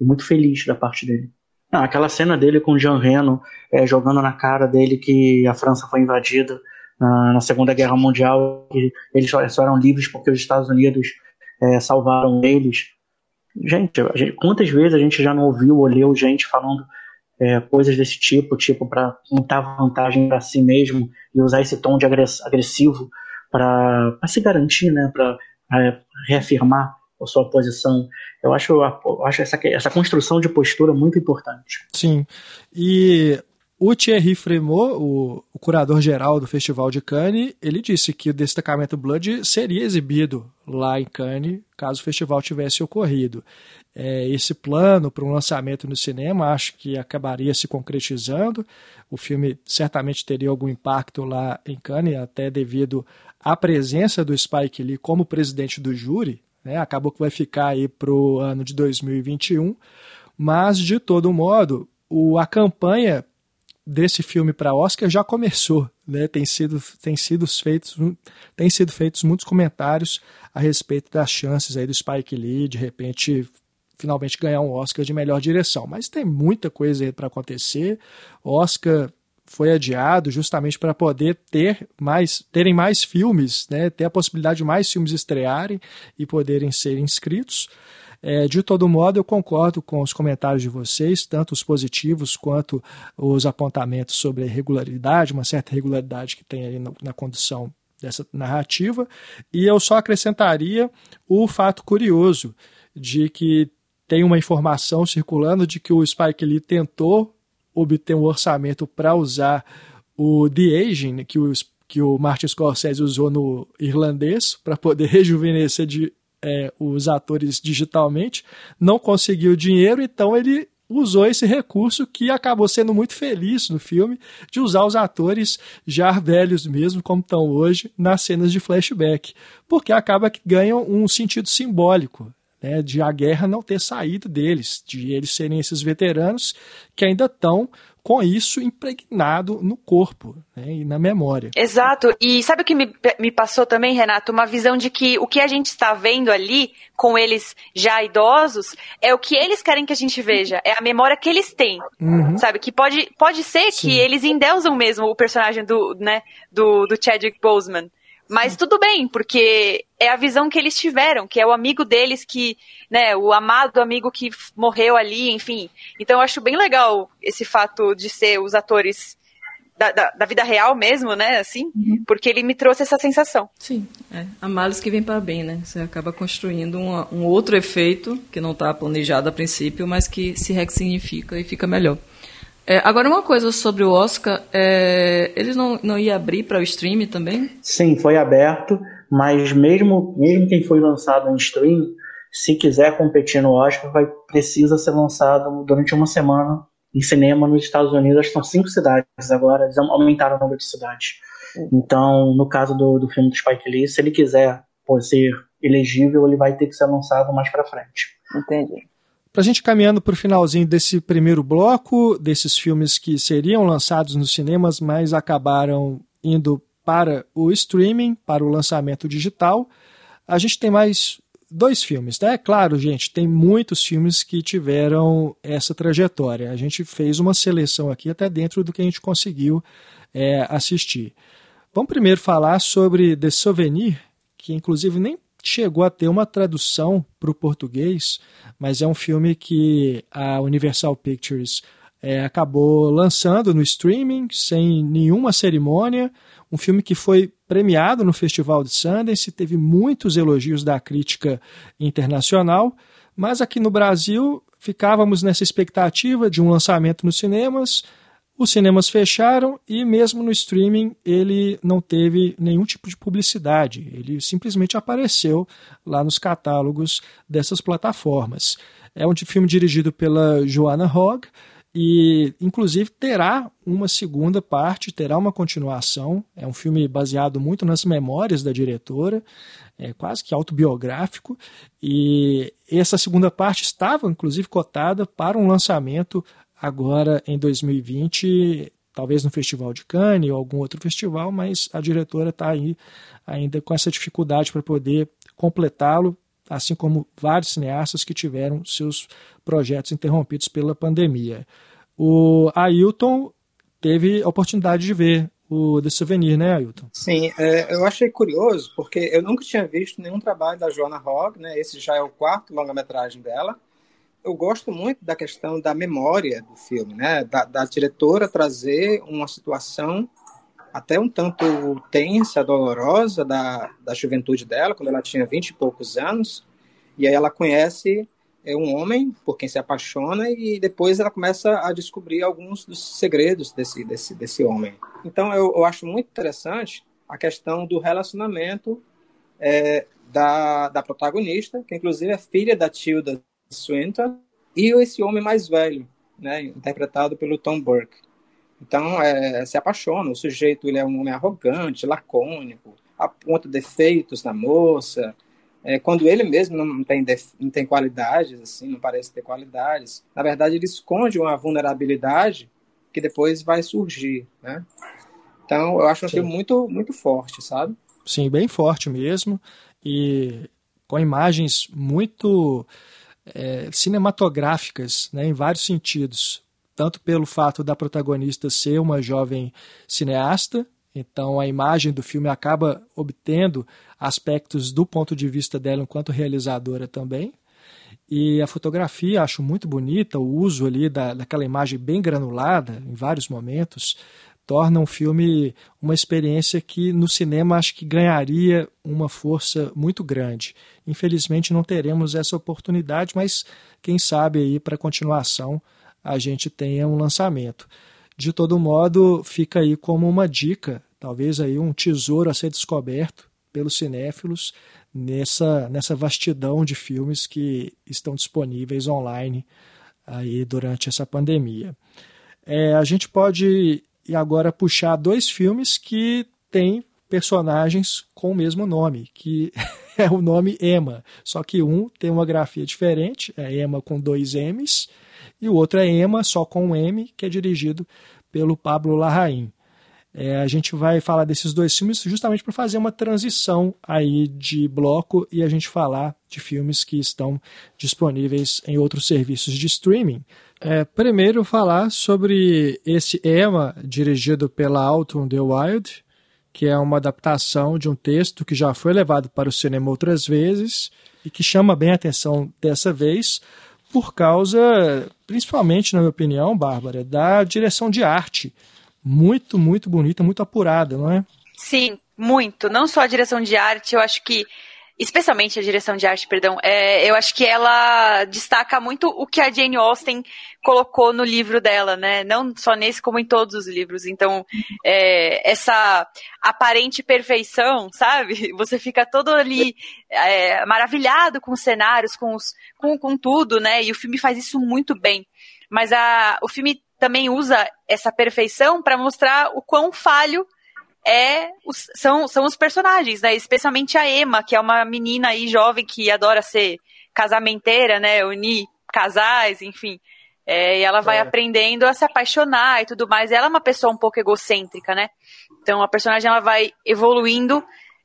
muito feliz da parte dele. Aquela cena dele com o Jean Reno é, jogando na cara dele que a França foi invadida na, na Segunda Guerra Mundial, que eles só eram livres porque os Estados Unidos é, salvaram eles. Gente, gente, quantas vezes a gente já não ouviu ou leu gente falando é, coisas desse tipo, tipo, para contar vantagem para si mesmo e usar esse tom de agressivo para se garantir, né, para é, reafirmar sua posição. Eu acho, eu acho essa, essa construção de postura muito importante. Sim. E o Thierry Fremont, o, o curador-geral do Festival de Cannes, ele disse que o destacamento Blood seria exibido lá em Cannes caso o festival tivesse ocorrido. É, esse plano para um lançamento no cinema acho que acabaria se concretizando. O filme certamente teria algum impacto lá em Cannes, até devido à presença do Spike Lee como presidente do júri. Né? Acabou que vai ficar aí para o ano de 2021. Mas, de todo modo, o, a campanha desse filme para Oscar já começou, né? Tem sido, tem sido feitos, tem sido feitos muitos comentários a respeito das chances aí do Spike Lee de repente finalmente ganhar um Oscar de melhor direção. Mas tem muita coisa aí para acontecer. Oscar foi adiado justamente para poder ter mais, terem mais filmes, né? Ter a possibilidade de mais filmes estrearem e poderem ser inscritos. É, de todo modo, eu concordo com os comentários de vocês, tanto os positivos quanto os apontamentos sobre a irregularidade, uma certa irregularidade que tem aí na, na condução dessa narrativa, e eu só acrescentaria o fato curioso de que tem uma informação circulando de que o Spike Lee tentou obter um orçamento para usar o The Aging, que o, que o Martin Scorsese usou no irlandês, para poder rejuvenescer de, é, os atores digitalmente, não conseguiu dinheiro, então ele usou esse recurso que acabou sendo muito feliz no filme de usar os atores já velhos mesmo, como estão hoje, nas cenas de flashback, porque acaba que ganham um sentido simbólico. Né, de a guerra não ter saído deles, de eles serem esses veteranos que ainda estão com isso impregnado no corpo né, e na memória. Exato. E sabe o que me, me passou também, Renato? Uma visão de que o que a gente está vendo ali, com eles já idosos, é o que eles querem que a gente veja. É a memória que eles têm. Uhum. Sabe? Que pode, pode ser Sim. que eles endeusam mesmo o personagem do, né, do, do Chadwick Boseman. Mas tudo bem, porque é a visão que eles tiveram, que é o amigo deles que, né, o amado amigo que morreu ali, enfim. Então eu acho bem legal esse fato de ser os atores da, da, da vida real mesmo, né, assim, uhum. porque ele me trouxe essa sensação. Sim, é. A males que vem para bem, né? Você acaba construindo uma, um outro efeito que não está planejado a princípio, mas que se ressignifica e fica melhor. É, agora, uma coisa sobre o Oscar, é, eles não, não iam abrir para o stream também? Sim, foi aberto, mas mesmo, mesmo quem foi lançado em stream, se quiser competir no Oscar, vai, precisa ser lançado durante uma semana em cinema nos Estados Unidos. São cinco cidades agora, eles aumentaram o número de cidades. Então, no caso do, do filme do Spike Lee, se ele quiser pô, ser elegível, ele vai ter que ser lançado mais para frente. Entendi. Para a gente caminhando para o finalzinho desse primeiro bloco, desses filmes que seriam lançados nos cinemas, mas acabaram indo para o streaming, para o lançamento digital, a gente tem mais dois filmes, né? É claro, gente, tem muitos filmes que tiveram essa trajetória. A gente fez uma seleção aqui até dentro do que a gente conseguiu é, assistir. Vamos primeiro falar sobre The Souvenir, que inclusive nem chegou a ter uma tradução para o português, mas é um filme que a Universal Pictures é, acabou lançando no streaming, sem nenhuma cerimônia. Um filme que foi premiado no Festival de Sundance, teve muitos elogios da crítica internacional, mas aqui no Brasil ficávamos nessa expectativa de um lançamento nos cinemas os cinemas fecharam e mesmo no streaming ele não teve nenhum tipo de publicidade. Ele simplesmente apareceu lá nos catálogos dessas plataformas. É um filme dirigido pela Joanna Hogg e inclusive terá uma segunda parte, terá uma continuação. É um filme baseado muito nas memórias da diretora, é quase que autobiográfico, e essa segunda parte estava inclusive cotada para um lançamento agora em 2020, talvez no Festival de Cannes ou algum outro festival, mas a diretora está aí ainda com essa dificuldade para poder completá-lo, assim como vários cineastas que tiveram seus projetos interrompidos pela pandemia. O Ailton teve a oportunidade de ver o The Souvenir, né, Ailton? Sim, é, eu achei curioso, porque eu nunca tinha visto nenhum trabalho da Joanna Hogg, né? Esse já é o quarto longa-metragem dela. Eu gosto muito da questão da memória do filme, né? Da, da diretora trazer uma situação até um tanto tensa, dolorosa da, da juventude dela, quando ela tinha vinte e poucos anos, e aí ela conhece é um homem por quem se apaixona e depois ela começa a descobrir alguns dos segredos desse, desse, desse homem. Então eu, eu acho muito interessante a questão do relacionamento é, da, da protagonista, que inclusive é filha da Tilda Swinton, e esse homem mais velho, né, interpretado pelo Tom Burke. Então é, se apaixona, o sujeito ele é um homem arrogante, lacônico, aponta defeitos na moça, é, quando ele mesmo não tem, não tem qualidades, assim, não parece ter qualidades, na verdade ele esconde uma vulnerabilidade que depois vai surgir, né? Então eu acho um filme muito, muito forte, sabe? Sim, bem forte mesmo e com imagens muito é, cinematográficas, né, em vários sentidos, tanto pelo fato da protagonista ser uma jovem cineasta, então a imagem do filme acaba obtendo aspectos do ponto de vista dela enquanto realizadora também. E a fotografia acho muito bonita, o uso ali da, daquela imagem bem granulada em vários momentos torna um filme uma experiência que no cinema acho que ganharia uma força muito grande. Infelizmente não teremos essa oportunidade, mas quem sabe aí para continuação a gente tenha um lançamento. De todo modo, fica aí como uma dica, talvez aí um tesouro a ser descoberto pelos cinéfilos nessa, nessa vastidão de filmes que estão disponíveis online aí durante essa pandemia. É, a gente pode agora puxar dois filmes que têm personagens com o mesmo nome, que é o nome Emma, só que um tem uma grafia diferente, é Emma com dois M's, e o outro é Emma só com um M, que é dirigido pelo Pablo Larraín. É, a gente vai falar desses dois filmes justamente para fazer uma transição aí de bloco e a gente falar de filmes que estão disponíveis em outros serviços de streaming. É, primeiro falar sobre esse Emma dirigido pela Alton The Wild, que é uma adaptação de um texto que já foi levado para o cinema outras vezes e que chama bem a atenção dessa vez por causa, principalmente na minha opinião, Bárbara, da direção de arte muito, muito bonita, muito apurada, não é? Sim, muito. Não só a direção de arte, eu acho que especialmente a direção de arte, perdão, é, eu acho que ela destaca muito o que a Jane Austen colocou no livro dela, né? Não só nesse, como em todos os livros. Então, é, essa aparente perfeição, sabe? Você fica todo ali é, maravilhado com os cenários, com, os, com, com tudo, né? E o filme faz isso muito bem. Mas a, o filme também usa essa perfeição para mostrar o quão falho é os, são, são os personagens, né? Especialmente a Emma, que é uma menina aí jovem que adora ser casamenteira, né? Unir casais, enfim. É, e ela vai é. aprendendo a se apaixonar e tudo mais. Ela é uma pessoa um pouco egocêntrica, né? Então a personagem ela vai evoluindo.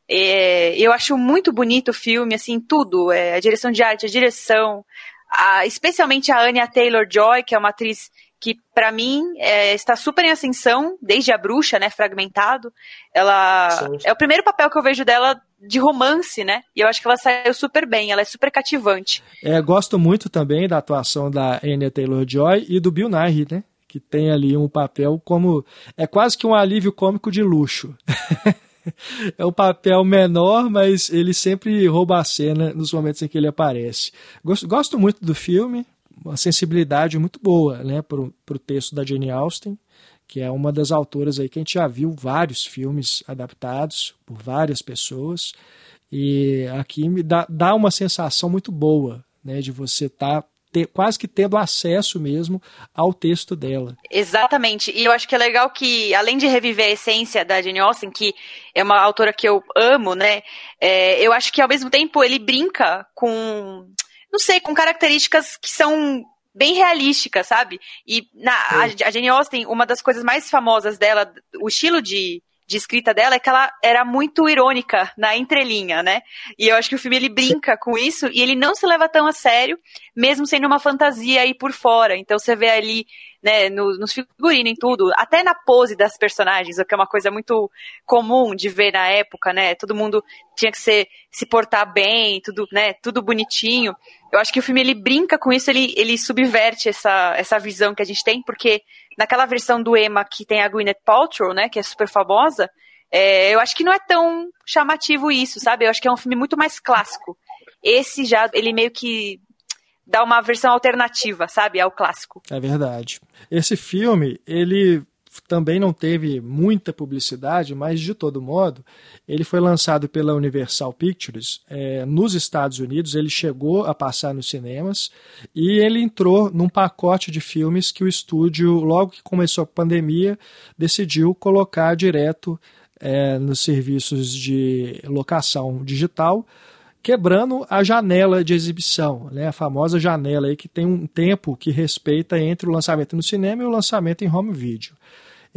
É, eu acho muito bonito o filme, assim, tudo. É, a direção de arte, a direção, a, especialmente a Anya Taylor-Joy, que é uma atriz que para mim é, está super em ascensão desde a bruxa, né, fragmentado. Ela Sim. é o primeiro papel que eu vejo dela de romance, né? E eu acho que ela saiu super bem, ela é super cativante. É, gosto muito também da atuação da Anya Taylor-Joy e do Bill Nighy, né? Que tem ali um papel como é quase que um alívio cômico de luxo. é um papel menor, mas ele sempre rouba a cena nos momentos em que ele aparece. Gosto, gosto muito do filme, uma sensibilidade muito boa né, para o texto da Jane Austen, que é uma das autoras aí que a gente já viu vários filmes adaptados por várias pessoas. E aqui me dá, dá uma sensação muito boa né, de você estar tá quase que tendo acesso mesmo ao texto dela. Exatamente. E eu acho que é legal que, além de reviver a essência da Jane Austen, que é uma autora que eu amo, né? É, eu acho que ao mesmo tempo ele brinca com não sei, com características que são bem realísticas, sabe? E na, a, a Jane Austen, uma das coisas mais famosas dela, o estilo de, de escrita dela é que ela era muito irônica na entrelinha, né? E eu acho que o filme ele brinca com isso e ele não se leva tão a sério, mesmo sendo uma fantasia aí por fora. Então você vê ali né, no, nos figurinos, em tudo, até na pose das personagens, o que é uma coisa muito comum de ver na época, né? Todo mundo tinha que ser, se portar bem, tudo, né, tudo bonitinho. Eu acho que o filme ele brinca com isso, ele, ele subverte essa, essa visão que a gente tem, porque naquela versão do Emma que tem a Gwyneth Paltrow, né, que é super famosa, é, eu acho que não é tão chamativo isso, sabe? Eu acho que é um filme muito mais clássico. Esse já, ele meio que dá uma versão alternativa, sabe, ao clássico. É verdade. Esse filme, ele também não teve muita publicidade, mas de todo modo, ele foi lançado pela Universal Pictures é, nos Estados Unidos. Ele chegou a passar nos cinemas e ele entrou num pacote de filmes que o estúdio, logo que começou a pandemia, decidiu colocar direto é, nos serviços de locação digital quebrando a janela de exibição, né? a famosa janela aí que tem um tempo que respeita entre o lançamento no cinema e o lançamento em home video.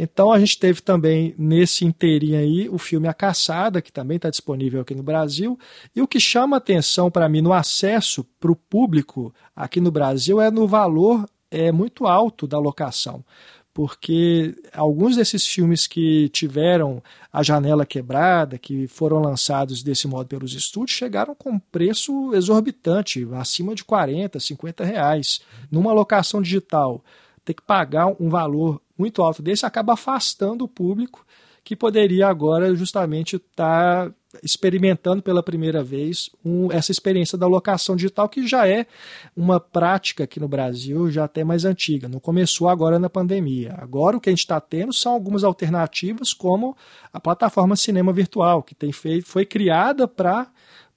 Então a gente teve também nesse inteirinho aí o filme A Caçada, que também está disponível aqui no Brasil. E o que chama atenção para mim no acesso para o público aqui no Brasil é no valor é muito alto da locação porque alguns desses filmes que tiveram a janela quebrada, que foram lançados desse modo pelos estúdios, chegaram com preço exorbitante, acima de 40, 50 reais. Numa locação digital, ter que pagar um valor muito alto desse acaba afastando o público que poderia agora justamente estar tá experimentando pela primeira vez um, essa experiência da locação digital, que já é uma prática aqui no Brasil, já até mais antiga. Não começou agora na pandemia. Agora o que a gente está tendo são algumas alternativas, como a plataforma Cinema Virtual, que tem feito, foi criada para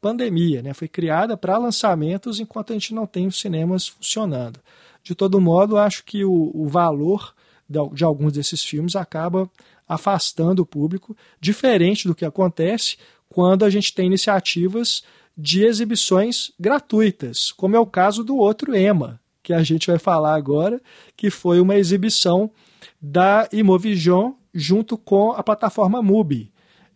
pandemia, né? foi criada para lançamentos enquanto a gente não tem os cinemas funcionando. De todo modo, acho que o, o valor de, alguns desses filmes acaba afastando o público, diferente do que acontece quando a gente tem iniciativas de exibições gratuitas, como é o caso do outro EMA, que a gente vai falar agora, que foi uma exibição da Imovision junto com a plataforma MUBI.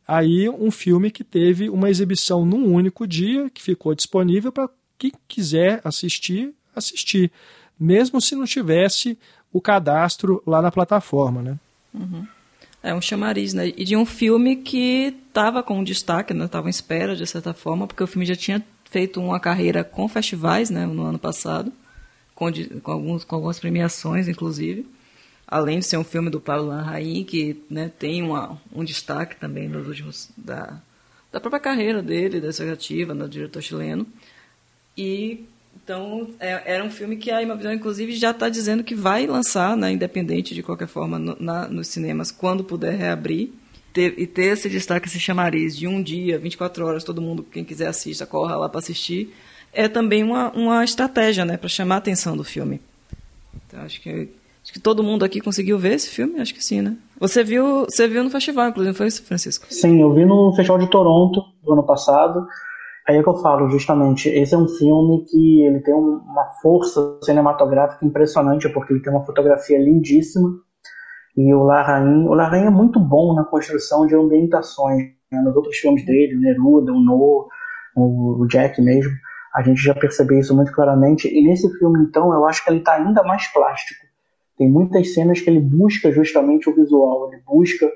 Aí um filme que teve uma exibição num único dia, que ficou disponível para quem quiser assistir, assistir, mesmo se não tivesse o cadastro lá na plataforma, né? Uhum. É um chamariz, né? E de um filme que estava com destaque, né? Estava em espera, de certa forma, porque o filme já tinha feito uma carreira com festivais, né? No ano passado, com, com, alguns, com algumas premiações, inclusive. Além de ser um filme do Paulo Larraín, que né, tem uma, um destaque também nos últimos... Da, da própria carreira dele, dessa ativa, no diretor chileno. E então, é, era um filme que a Imavisão, inclusive, já está dizendo que vai lançar, né, independente de qualquer forma, no, na, nos cinemas, quando puder reabrir. Ter, e ter esse destaque, esse chamariz de um dia, 24 horas, todo mundo, quem quiser assista, corra lá para assistir, é também uma, uma estratégia né, para chamar a atenção do filme. Então, acho que, acho que todo mundo aqui conseguiu ver esse filme? Acho que sim, né? Você viu, você viu no festival, inclusive, foi isso, Francisco? Sim, eu vi no Festival de Toronto, do ano passado. Aí é que eu falo, justamente, esse é um filme que ele tem uma força cinematográfica impressionante, porque ele tem uma fotografia lindíssima, e o Larraín, o Larraín é muito bom na construção de ambientações, né? nos outros filmes dele, o Neruda, o No, o Jack mesmo, a gente já percebeu isso muito claramente, e nesse filme, então, eu acho que ele está ainda mais plástico. Tem muitas cenas que ele busca justamente o visual, ele busca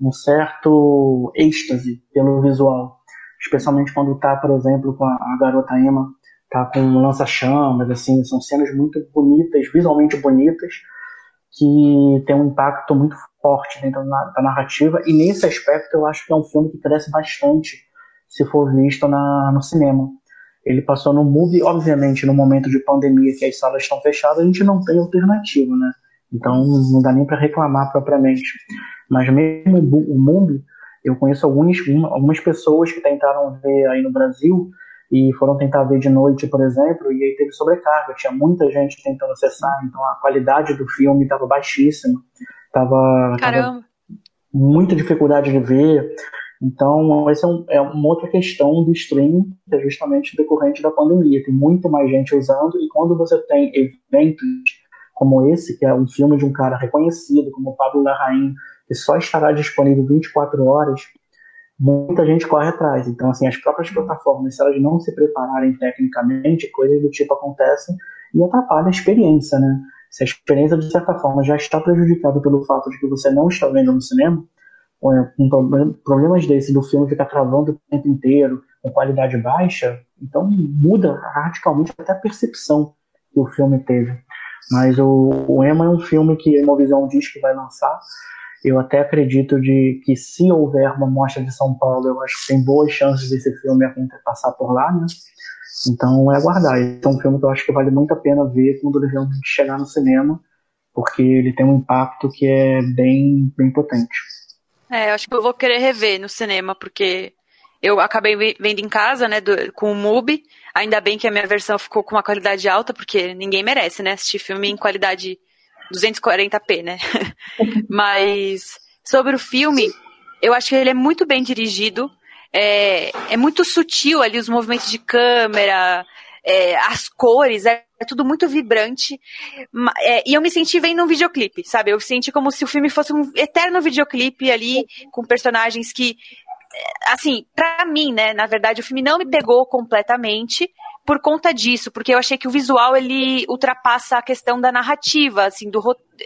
um certo êxtase pelo visual especialmente quando tá, por exemplo, com a, a garota Emma, tá com um lança-chamas, assim, são cenas muito bonitas, visualmente bonitas, que tem um impacto muito forte dentro da narrativa, e nesse aspecto eu acho que é um filme que cresce bastante se for visto na, no cinema. Ele passou no movie, obviamente, no momento de pandemia que as salas estão fechadas, a gente não tem alternativa, né? Então não dá nem para reclamar propriamente. Mas mesmo o movie eu conheço algumas, algumas pessoas que tentaram ver aí no Brasil e foram tentar ver de noite, por exemplo, e aí teve sobrecarga, tinha muita gente tentando acessar, então a qualidade do filme estava baixíssima, estava muita dificuldade de ver. Então, essa é, um, é, uma outra questão do streaming, que é justamente decorrente da pandemia. Tem muito mais gente usando, e quando você tem eventos como esse, que é um filme de um cara reconhecido, como Pablo Larraín, que só estará disponível 24 horas, muita gente corre atrás. Então, assim, as próprias plataformas, se elas não se prepararem tecnicamente, coisas do tipo acontecem e atrapalham a experiência, né? Se a experiência, de certa forma, já está prejudicada pelo fato de que você não está vendo no cinema, com problemas desses do filme ficar travando o tempo inteiro, com qualidade baixa, então muda radicalmente até a percepção que o filme teve. Mas o, o Emma é um filme que a Imovisão diz que vai lançar. Eu até acredito de que se houver uma mostra de São Paulo, eu acho que tem boas chances desse filme passar por lá, né? Então é aguardar. Esse é um filme que eu acho que vale muito a pena ver quando ele realmente chegar no cinema, porque ele tem um impacto que é bem, bem potente. É, eu acho que eu vou querer rever no cinema, porque eu acabei vendo em casa, né, do, com o MUBI. Ainda bem que a minha versão ficou com uma qualidade alta, porque ninguém merece, né, assistir filme em qualidade 240p, né? Mas sobre o filme, eu acho que ele é muito bem dirigido. É, é muito sutil ali os movimentos de câmera, é, as cores, é, é, tudo muito vibrante. É, e eu me senti vendo um videoclipe, sabe? Eu senti como se o filme fosse um eterno videoclipe ali, com personagens que. É, assim, pra mim, né? Na verdade, o filme não me pegou completamente por conta disso, porque eu achei que o visual ele ultrapassa a questão da narrativa, assim, do,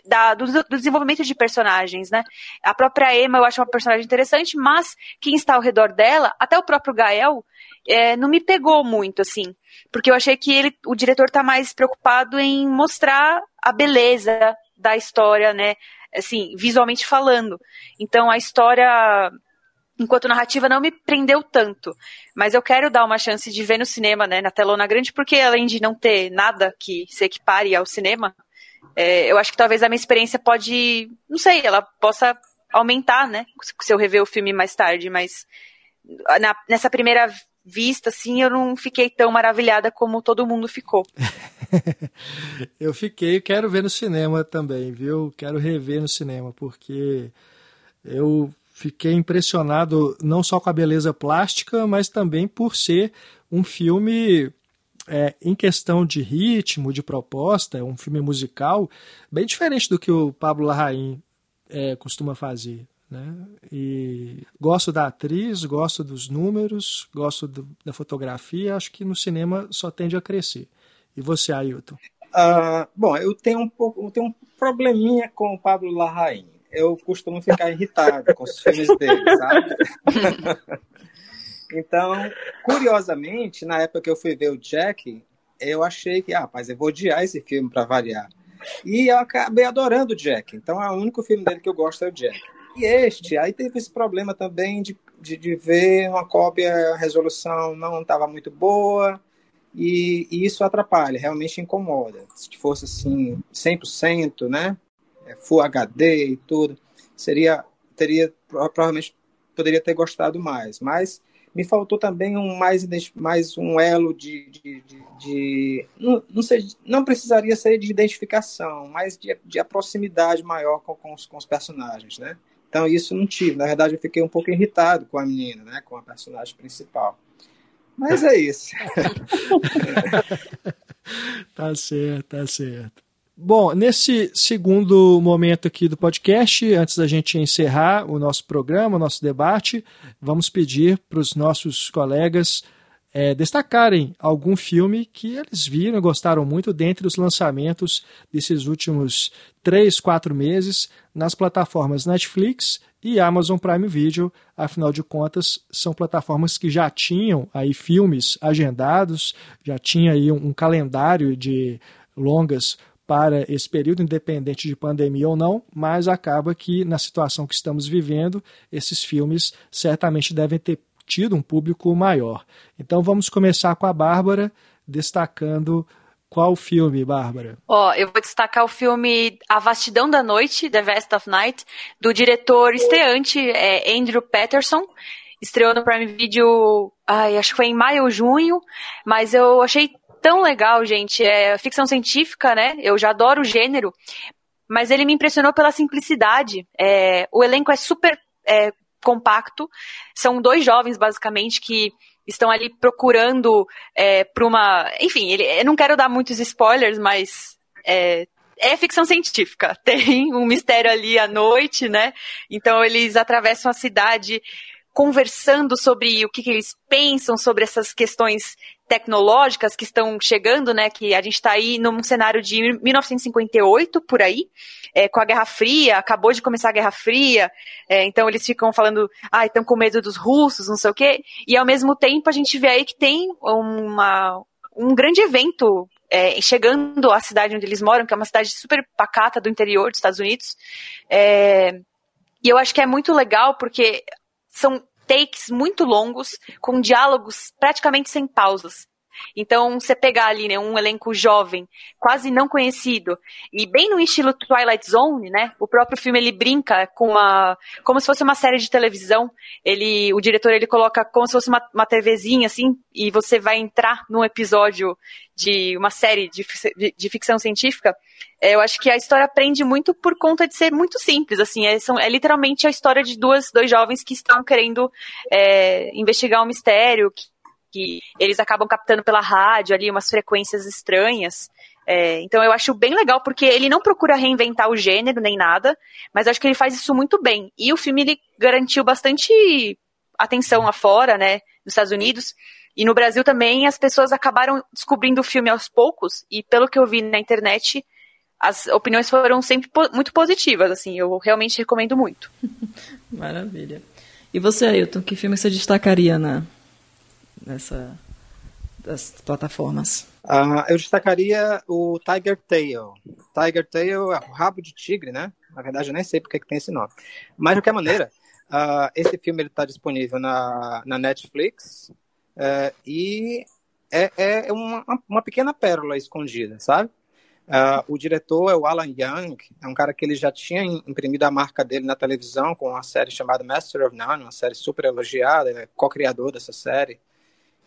da, do, do, desenvolvimento de personagens, né? A própria Emma eu acho uma personagem interessante, mas quem está ao redor dela, até o próprio Gael, é, não me pegou muito, assim. Porque eu achei que ele, o diretor está mais preocupado em mostrar a beleza da história, né? Assim, visualmente falando. Então a história, enquanto narrativa, não me prendeu tanto. Mas eu quero dar uma chance de ver no cinema, né? Na telona grande, porque além de não ter nada que se equipare ao cinema, é, eu acho que talvez a minha experiência pode, não sei, ela possa aumentar, né? Se eu rever o filme mais tarde, mas na, nessa primeira vista, assim, eu não fiquei tão maravilhada como todo mundo ficou. eu fiquei, quero ver no cinema também, viu? Quero rever no cinema, porque eu fiquei impressionado não só com a beleza plástica, mas também por ser um filme é, em questão de ritmo, de proposta, um filme musical, bem diferente do que o Pablo Larraín é, costuma fazer. Né? E gosto da atriz, gosto dos números, gosto do, da fotografia, acho que no cinema só tende a crescer. E você, Ailton? Uh, bom, eu tenho um pouco, eu tenho um probleminha com o Pablo Larraín. Eu costumo ficar irritado com os filmes dele, sabe? então, curiosamente, na época que eu fui ver o Jack, eu achei que, ah, rapaz, eu vou odiar esse filme para variar. E eu acabei adorando o Jack. Então, é o único filme dele que eu gosto é o Jack. E este, aí teve esse problema também de, de, de ver uma cópia, a resolução não estava muito boa, e, e, isso atrapalha, realmente incomoda. Se fosse assim, 100%, né? É, Full HD e tudo, seria, teria, provavelmente poderia ter gostado mais, mas me faltou também um mais, mais um elo de, de, de, de não, não, sei, não precisaria ser de identificação, mas de, de proximidade maior com, com, os, com os personagens, né? Então isso não tive. Na verdade, eu fiquei um pouco irritado com a menina, né? Com a personagem principal. Mas é isso. tá certo, tá certo. Bom, nesse segundo momento aqui do podcast, antes da gente encerrar o nosso programa, o nosso debate, vamos pedir para os nossos colegas é, destacarem algum filme que eles viram e gostaram muito dentre os lançamentos desses últimos três, quatro meses nas plataformas Netflix e Amazon Prime Video. Afinal de contas, são plataformas que já tinham aí filmes agendados, já tinha aí um, um calendário de longas para esse período, independente de pandemia ou não, mas acaba que na situação que estamos vivendo, esses filmes certamente devem ter tido um público maior. Então vamos começar com a Bárbara, destacando qual filme, Bárbara? Ó, oh, eu vou destacar o filme A Vastidão da Noite, The Vast of Night, do diretor estreante é, Andrew Patterson. Estreou no Prime Video, ai, acho que foi em maio ou junho, mas eu achei tão legal, gente. É ficção científica, né? Eu já adoro o gênero, mas ele me impressionou pela simplicidade. É, o elenco é super é, compacto. São dois jovens, basicamente, que estão ali procurando é, para uma. Enfim, ele, eu não quero dar muitos spoilers, mas é, é ficção científica. Tem um mistério ali à noite, né? Então eles atravessam a cidade conversando sobre o que, que eles pensam sobre essas questões tecnológicas que estão chegando, né? Que a gente está aí num cenário de 1958 por aí, é, com a Guerra Fria, acabou de começar a Guerra Fria, é, então eles ficam falando, ah, estão com medo dos russos, não sei o quê, e ao mesmo tempo a gente vê aí que tem uma, um grande evento é, chegando à cidade onde eles moram, que é uma cidade super pacata do interior dos Estados Unidos. É, e eu acho que é muito legal porque são takes muito longos, com diálogos praticamente sem pausas. Então, você pegar ali, né, um elenco jovem, quase não conhecido, e bem no estilo Twilight Zone, né? O próprio filme ele brinca com uma, como se fosse uma série de televisão. Ele, o diretor ele coloca como se fosse uma, uma TVzinha assim, e você vai entrar num episódio de uma série de, de, de ficção científica. É, eu acho que a história aprende muito por conta de ser muito simples, assim, é, são, é literalmente a história de duas, dois jovens que estão querendo é, investigar um mistério, que, que eles acabam captando pela rádio ali umas frequências estranhas. É, então eu acho bem legal porque ele não procura reinventar o gênero nem nada, mas acho que ele faz isso muito bem. E o filme ele garantiu bastante atenção lá fora, né, nos Estados Unidos. E no Brasil também as pessoas acabaram descobrindo o filme aos poucos, e pelo que eu vi na internet, as opiniões foram sempre muito positivas, assim, eu realmente recomendo muito. Maravilha. E você, Ailton, que filme você destacaria na, nessa das plataformas? Uh, eu destacaria o Tiger Tail. Tiger Tail é o rabo de tigre, né? Na verdade, eu nem sei porque que tem esse nome. Mas, de qualquer maneira, uh, esse filme está disponível na, na Netflix uh, e é, é uma, uma pequena pérola escondida, sabe? Uh, o diretor é o Alan Young, é um cara que ele já tinha imprimido a marca dele na televisão com uma série chamada Master of None, uma série super elogiada, ele é co-criador dessa série.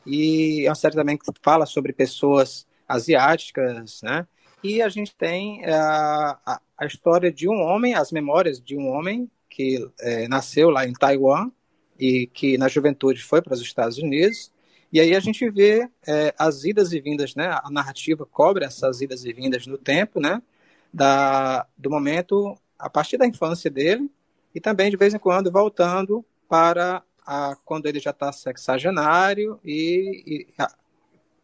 E é uma série também que fala sobre pessoas asiáticas, né? E a gente tem a, ah, a, a história de um homem, as memórias de um homem que é, nasceu lá em Taiwan e que na juventude foi para os Estados Unidos. E aí a gente vê é, as idas e vindas, né? A narrativa cobre essas idas e vindas no tempo, né? Da, do momento, a partir da infância dele, e também de vez em quando voltando para a, quando ele já está sexagenário e, e a,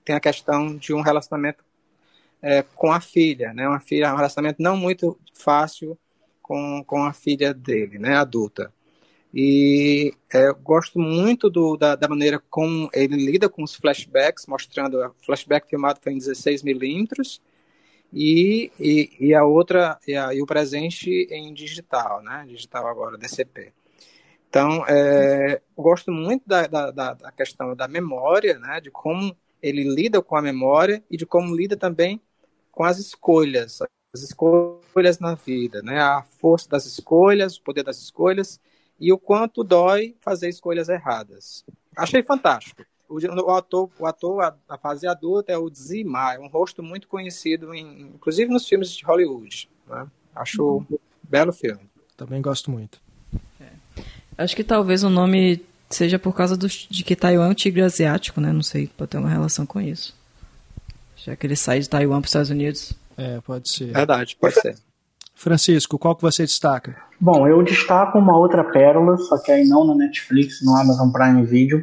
tem a questão de um relacionamento é, com a filha, né? Uma filha, um relacionamento não muito fácil com, com a filha dele, né? Adulta. E é, eu gosto muito do, da, da, maneira como ele lida com os flashbacks, mostrando o flashback filmado foi em 16 milímetros e, e, a outra e, a, e, o presente em digital, né? Digital agora, DCP. Então, é, eu gosto muito da, da, da, questão da memória, né, de como ele lida com a memória e de como lida também com as escolhas, as escolhas na vida, né, a força das escolhas, o poder das escolhas e o quanto dói fazer escolhas erradas. Achei fantástico. O, o ator, o ator a, fase adulta é o Zima, é um rosto muito conhecido, em, inclusive nos filmes de Hollywood. Né? Acho uhum. um belo filme. Também gosto muito. Acho que talvez o nome seja por causa do, de que Taiwan é um tigre asiático, né? Não sei, pode ter uma relação com isso. Já que ele sai de Taiwan para os Estados Unidos. É, pode ser. Verdade, pode ser. Francisco, qual que você destaca? Bom, eu destaco uma outra pérola, só que aí não na Netflix, no Amazon Prime Video,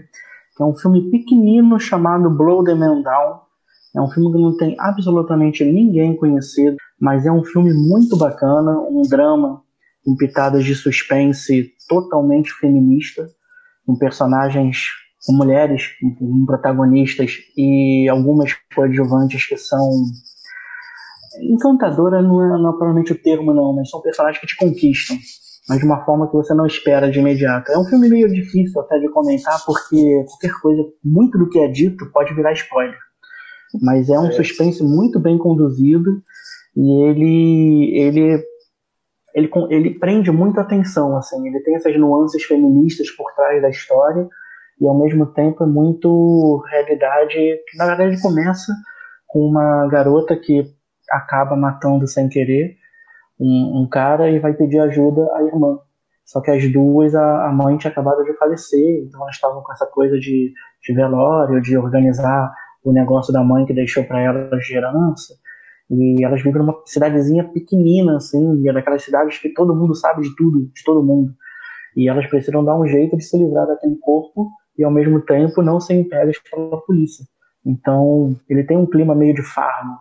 que é um filme pequenino chamado Blow the Man Down. É um filme que não tem absolutamente ninguém conhecido, mas é um filme muito bacana, um drama com pitadas de suspense totalmente feminista, com personagens, com mulheres, com protagonistas e algumas coadjuvantes que são encantadora não é, não é provavelmente o termo não, mas são personagens que te conquistam, mas de uma forma que você não espera de imediato. É um filme meio difícil até de comentar porque qualquer coisa, muito do que é dito pode virar spoiler. Mas é um suspense muito bem conduzido e ele ele ele, ele prende muita atenção, assim, ele tem essas nuances feministas por trás da história e ao mesmo tempo é muito realidade, que na verdade começa com uma garota que acaba matando sem querer um, um cara e vai pedir ajuda à irmã. Só que as duas, a, a mãe tinha acabado de falecer, então elas estavam com essa coisa de, de velório, de organizar o negócio da mãe que deixou para elas de herança. E elas vivem numa cidadezinha pequenina, assim, é daquelas cidades que todo mundo sabe de tudo, de todo mundo. E elas precisam dar um jeito de se livrar daquele corpo e, ao mesmo tempo, não serem pegas pela polícia. Então, ele tem um clima meio de farmo,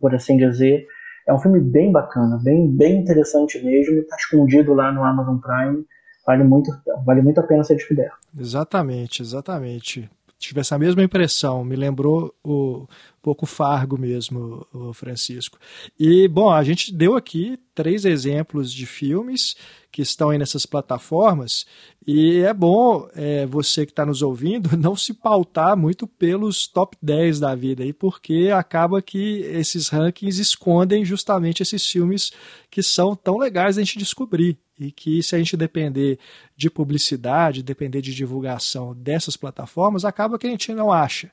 por assim dizer. É um filme bem bacana, bem, bem interessante mesmo. Está escondido lá no Amazon Prime. Vale muito, vale muito a pena ser descoberto. Exatamente, exatamente tive essa mesma impressão, me lembrou o um pouco Fargo mesmo, o Francisco. E, bom, a gente deu aqui três exemplos de filmes que estão aí nessas plataformas, e é bom é, você que está nos ouvindo não se pautar muito pelos top 10 da vida, aí, porque acaba que esses rankings escondem justamente esses filmes que são tão legais a gente descobrir e que se a gente depender de publicidade, depender de divulgação dessas plataformas, acaba que a gente não acha,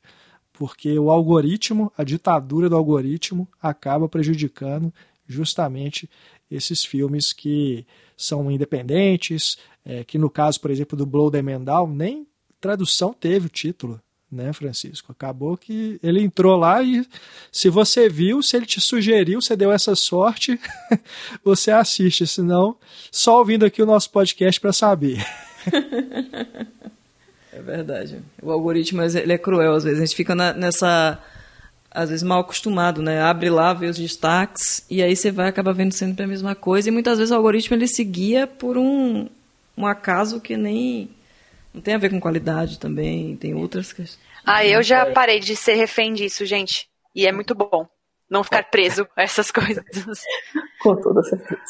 porque o algoritmo, a ditadura do algoritmo, acaba prejudicando justamente esses filmes que são independentes, é, que no caso, por exemplo, do Blow the Mendal, nem tradução teve o título né, Francisco? Acabou que ele entrou lá e se você viu, se ele te sugeriu, você deu essa sorte, você assiste, senão só ouvindo aqui o nosso podcast para saber. é verdade. O algoritmo ele é cruel às vezes. A gente fica na, nessa às vezes mal acostumado, né? Abre lá, vê os destaques e aí você vai acabar vendo sempre a mesma coisa e muitas vezes o algoritmo ele se guia por um, um acaso que nem não tem a ver com qualidade também, tem outras questões. Ah, eu já parei de ser refém disso, gente. E é muito bom não ficar preso a essas coisas. Com toda certeza.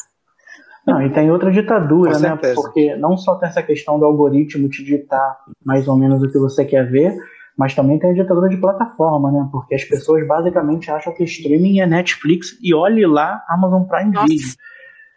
Não, e tem outra ditadura, né? Porque não só tem essa questão do algoritmo te ditar mais ou menos o que você quer ver, mas também tem a ditadura de plataforma, né? Porque as pessoas basicamente acham que streaming é Netflix e olhe lá Amazon Prime Nossa. Video.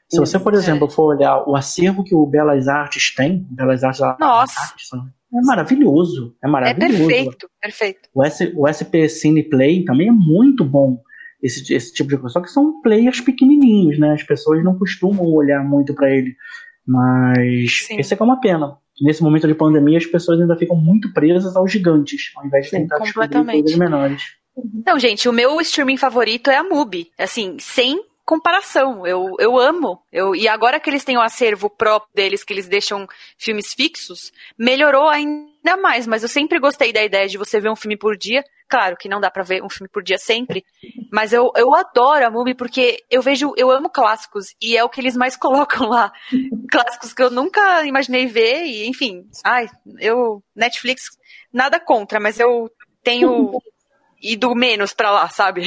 Se você, por exemplo, for olhar o acervo que o Belas Artes tem, Belas Artes, Nossa. Artes é maravilhoso. É maravilhoso. É perfeito, perfeito. O, S, o SP Cine Play também é muito bom. Esse, esse tipo de coisa. Só que são players pequenininhos, né? As pessoas não costumam olhar muito para ele. Mas Sim. esse é que é uma pena. Nesse momento de pandemia, as pessoas ainda ficam muito presas aos gigantes, ao invés de Sim, tentar descobrir coisas menores. Não, gente, o meu streaming favorito é a Mubi. Assim, sem comparação. Eu, eu amo. Eu, e agora que eles têm o acervo próprio deles, que eles deixam filmes fixos, melhorou ainda mais. Mas eu sempre gostei da ideia de você ver um filme por dia. Claro que não dá pra ver um filme por dia sempre. Mas eu, eu adoro a Movie porque eu vejo, eu amo clássicos. E é o que eles mais colocam lá. clássicos que eu nunca imaginei ver. E, enfim, ai, eu. Netflix, nada contra, mas eu tenho ido menos pra lá, sabe?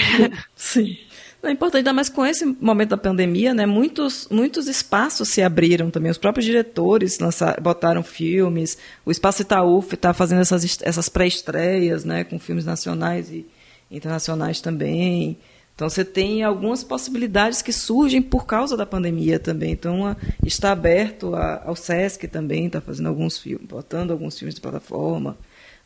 Sim. É importante, ainda mais com esse momento da pandemia, né? Muitos, muitos espaços se abriram também. Os próprios diretores botaram filmes. O Espaço Itaú está fazendo essas, essas pré-estreias, né? Com filmes nacionais e internacionais também. Então você tem algumas possibilidades que surgem por causa da pandemia também. Então está aberto a, ao Sesc também, está fazendo alguns filmes, botando alguns filmes de plataforma.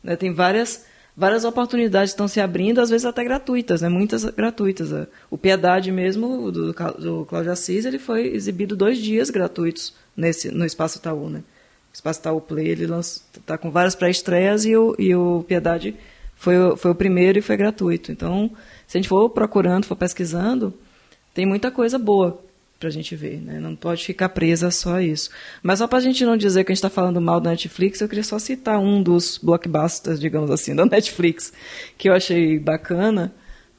Né? Tem várias várias oportunidades estão se abrindo, às vezes até gratuitas, né? muitas gratuitas. O Piedade mesmo, do, do Cláudio Assis, ele foi exibido dois dias gratuitos nesse, no Espaço Itaú. Né? O Espaço Itaú Play ele está com várias pré-estreias e o, e o Piedade foi, foi o primeiro e foi gratuito. Então, se a gente for procurando, for pesquisando, tem muita coisa boa para a gente ver, né? Não pode ficar presa só a isso. Mas só para a gente não dizer que a gente está falando mal da Netflix, eu queria só citar um dos blockbusters, digamos assim, da Netflix, que eu achei bacana,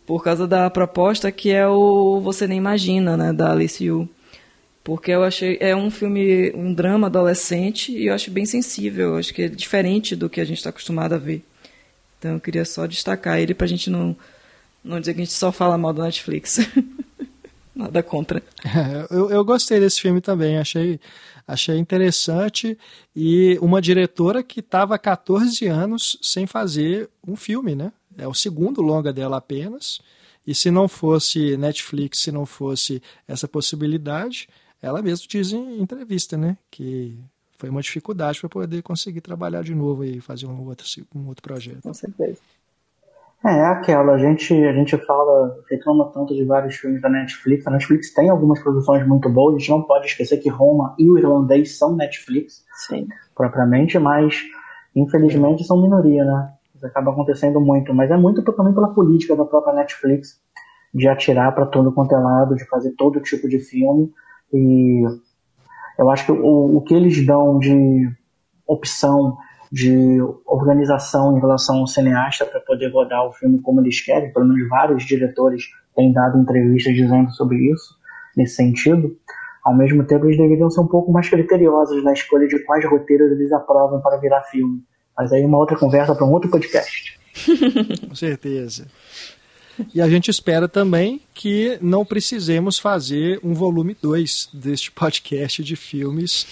por causa da proposta que é o Você Nem Imagina, né, da Alice Yu. Porque eu achei, é um filme, um drama adolescente, e eu acho bem sensível, eu acho que é diferente do que a gente está acostumado a ver. Então eu queria só destacar ele para a gente não, não dizer que a gente só fala mal da Netflix. Nada contra. É, eu, eu gostei desse filme também, achei, achei interessante. E uma diretora que estava há 14 anos sem fazer um filme, né? É o segundo longa dela apenas. E se não fosse Netflix, se não fosse essa possibilidade, ela mesma diz em entrevista, né? Que foi uma dificuldade para poder conseguir trabalhar de novo e fazer um outro, um outro projeto. Com certeza. É, é aquela, a gente, a gente fala, reclama tanto de vários filmes da Netflix. A Netflix tem algumas produções muito boas, a gente não pode esquecer que Roma e o Irlandês são Netflix, Sim. propriamente, mas infelizmente são minoria, né? Isso acaba acontecendo muito, mas é muito também pela política da própria Netflix de atirar para todo quanto é lado, de fazer todo tipo de filme. E eu acho que o, o que eles dão de opção de organização em relação ao cineasta para poder rodar o filme como eles querem. Pelo menos vários diretores têm dado entrevistas dizendo sobre isso, nesse sentido. Ao mesmo tempo, eles deveriam ser um pouco mais criteriosos na escolha de quais roteiros eles aprovam para virar filme. Mas aí uma outra conversa para um outro podcast. Com certeza. E a gente espera também que não precisemos fazer um volume 2 deste podcast de filmes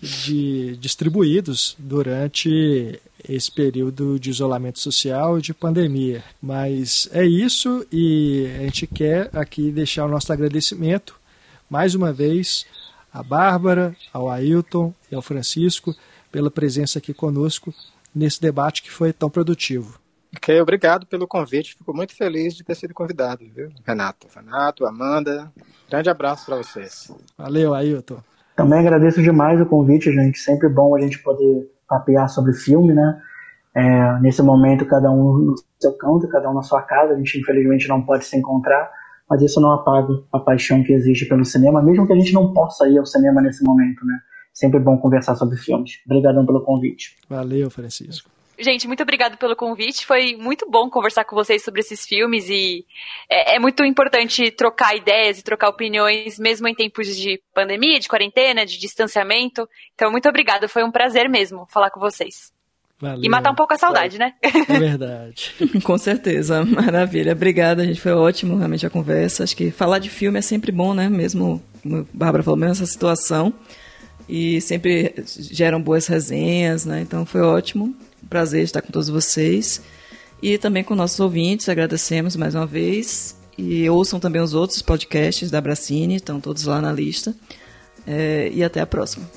de, distribuídos durante esse período de isolamento social e de pandemia. Mas é isso e a gente quer aqui deixar o nosso agradecimento mais uma vez à Bárbara, ao Ailton e ao Francisco pela presença aqui conosco nesse debate que foi tão produtivo. Ok, obrigado pelo convite. Fico muito feliz de ter sido convidado, viu? Renato, Renato, Amanda. Grande abraço para vocês. Valeu, Ailton. Também agradeço demais o convite, gente. Sempre bom a gente poder papear sobre filme, né? É, nesse momento, cada um no seu canto, cada um na sua casa. A gente, infelizmente, não pode se encontrar, mas isso não apaga a paixão que existe pelo cinema, mesmo que a gente não possa ir ao cinema nesse momento, né? Sempre bom conversar sobre filmes. Obrigadão pelo convite. Valeu, Francisco. Gente, muito obrigado pelo convite. Foi muito bom conversar com vocês sobre esses filmes e é, é, muito importante trocar ideias e trocar opiniões, mesmo em tempos de pandemia, de quarentena, de distanciamento. Então, muito obrigado. Foi um prazer mesmo falar com vocês. Valeu. E matar um pouco a saudade, né? É verdade. com certeza. Maravilha. Obrigada, gente. Foi ótimo realmente a conversa. Acho que falar de filme é sempre bom, né? Mesmo, como a Bárbara falou, mesmo essa situação. E sempre geram boas resenhas, né? Então foi ótimo prazer estar com todos vocês. E também com nossos ouvintes, agradecemos mais uma vez. E ouçam também os outros podcasts da Bracine, estão todos lá na lista. É, e até a próxima.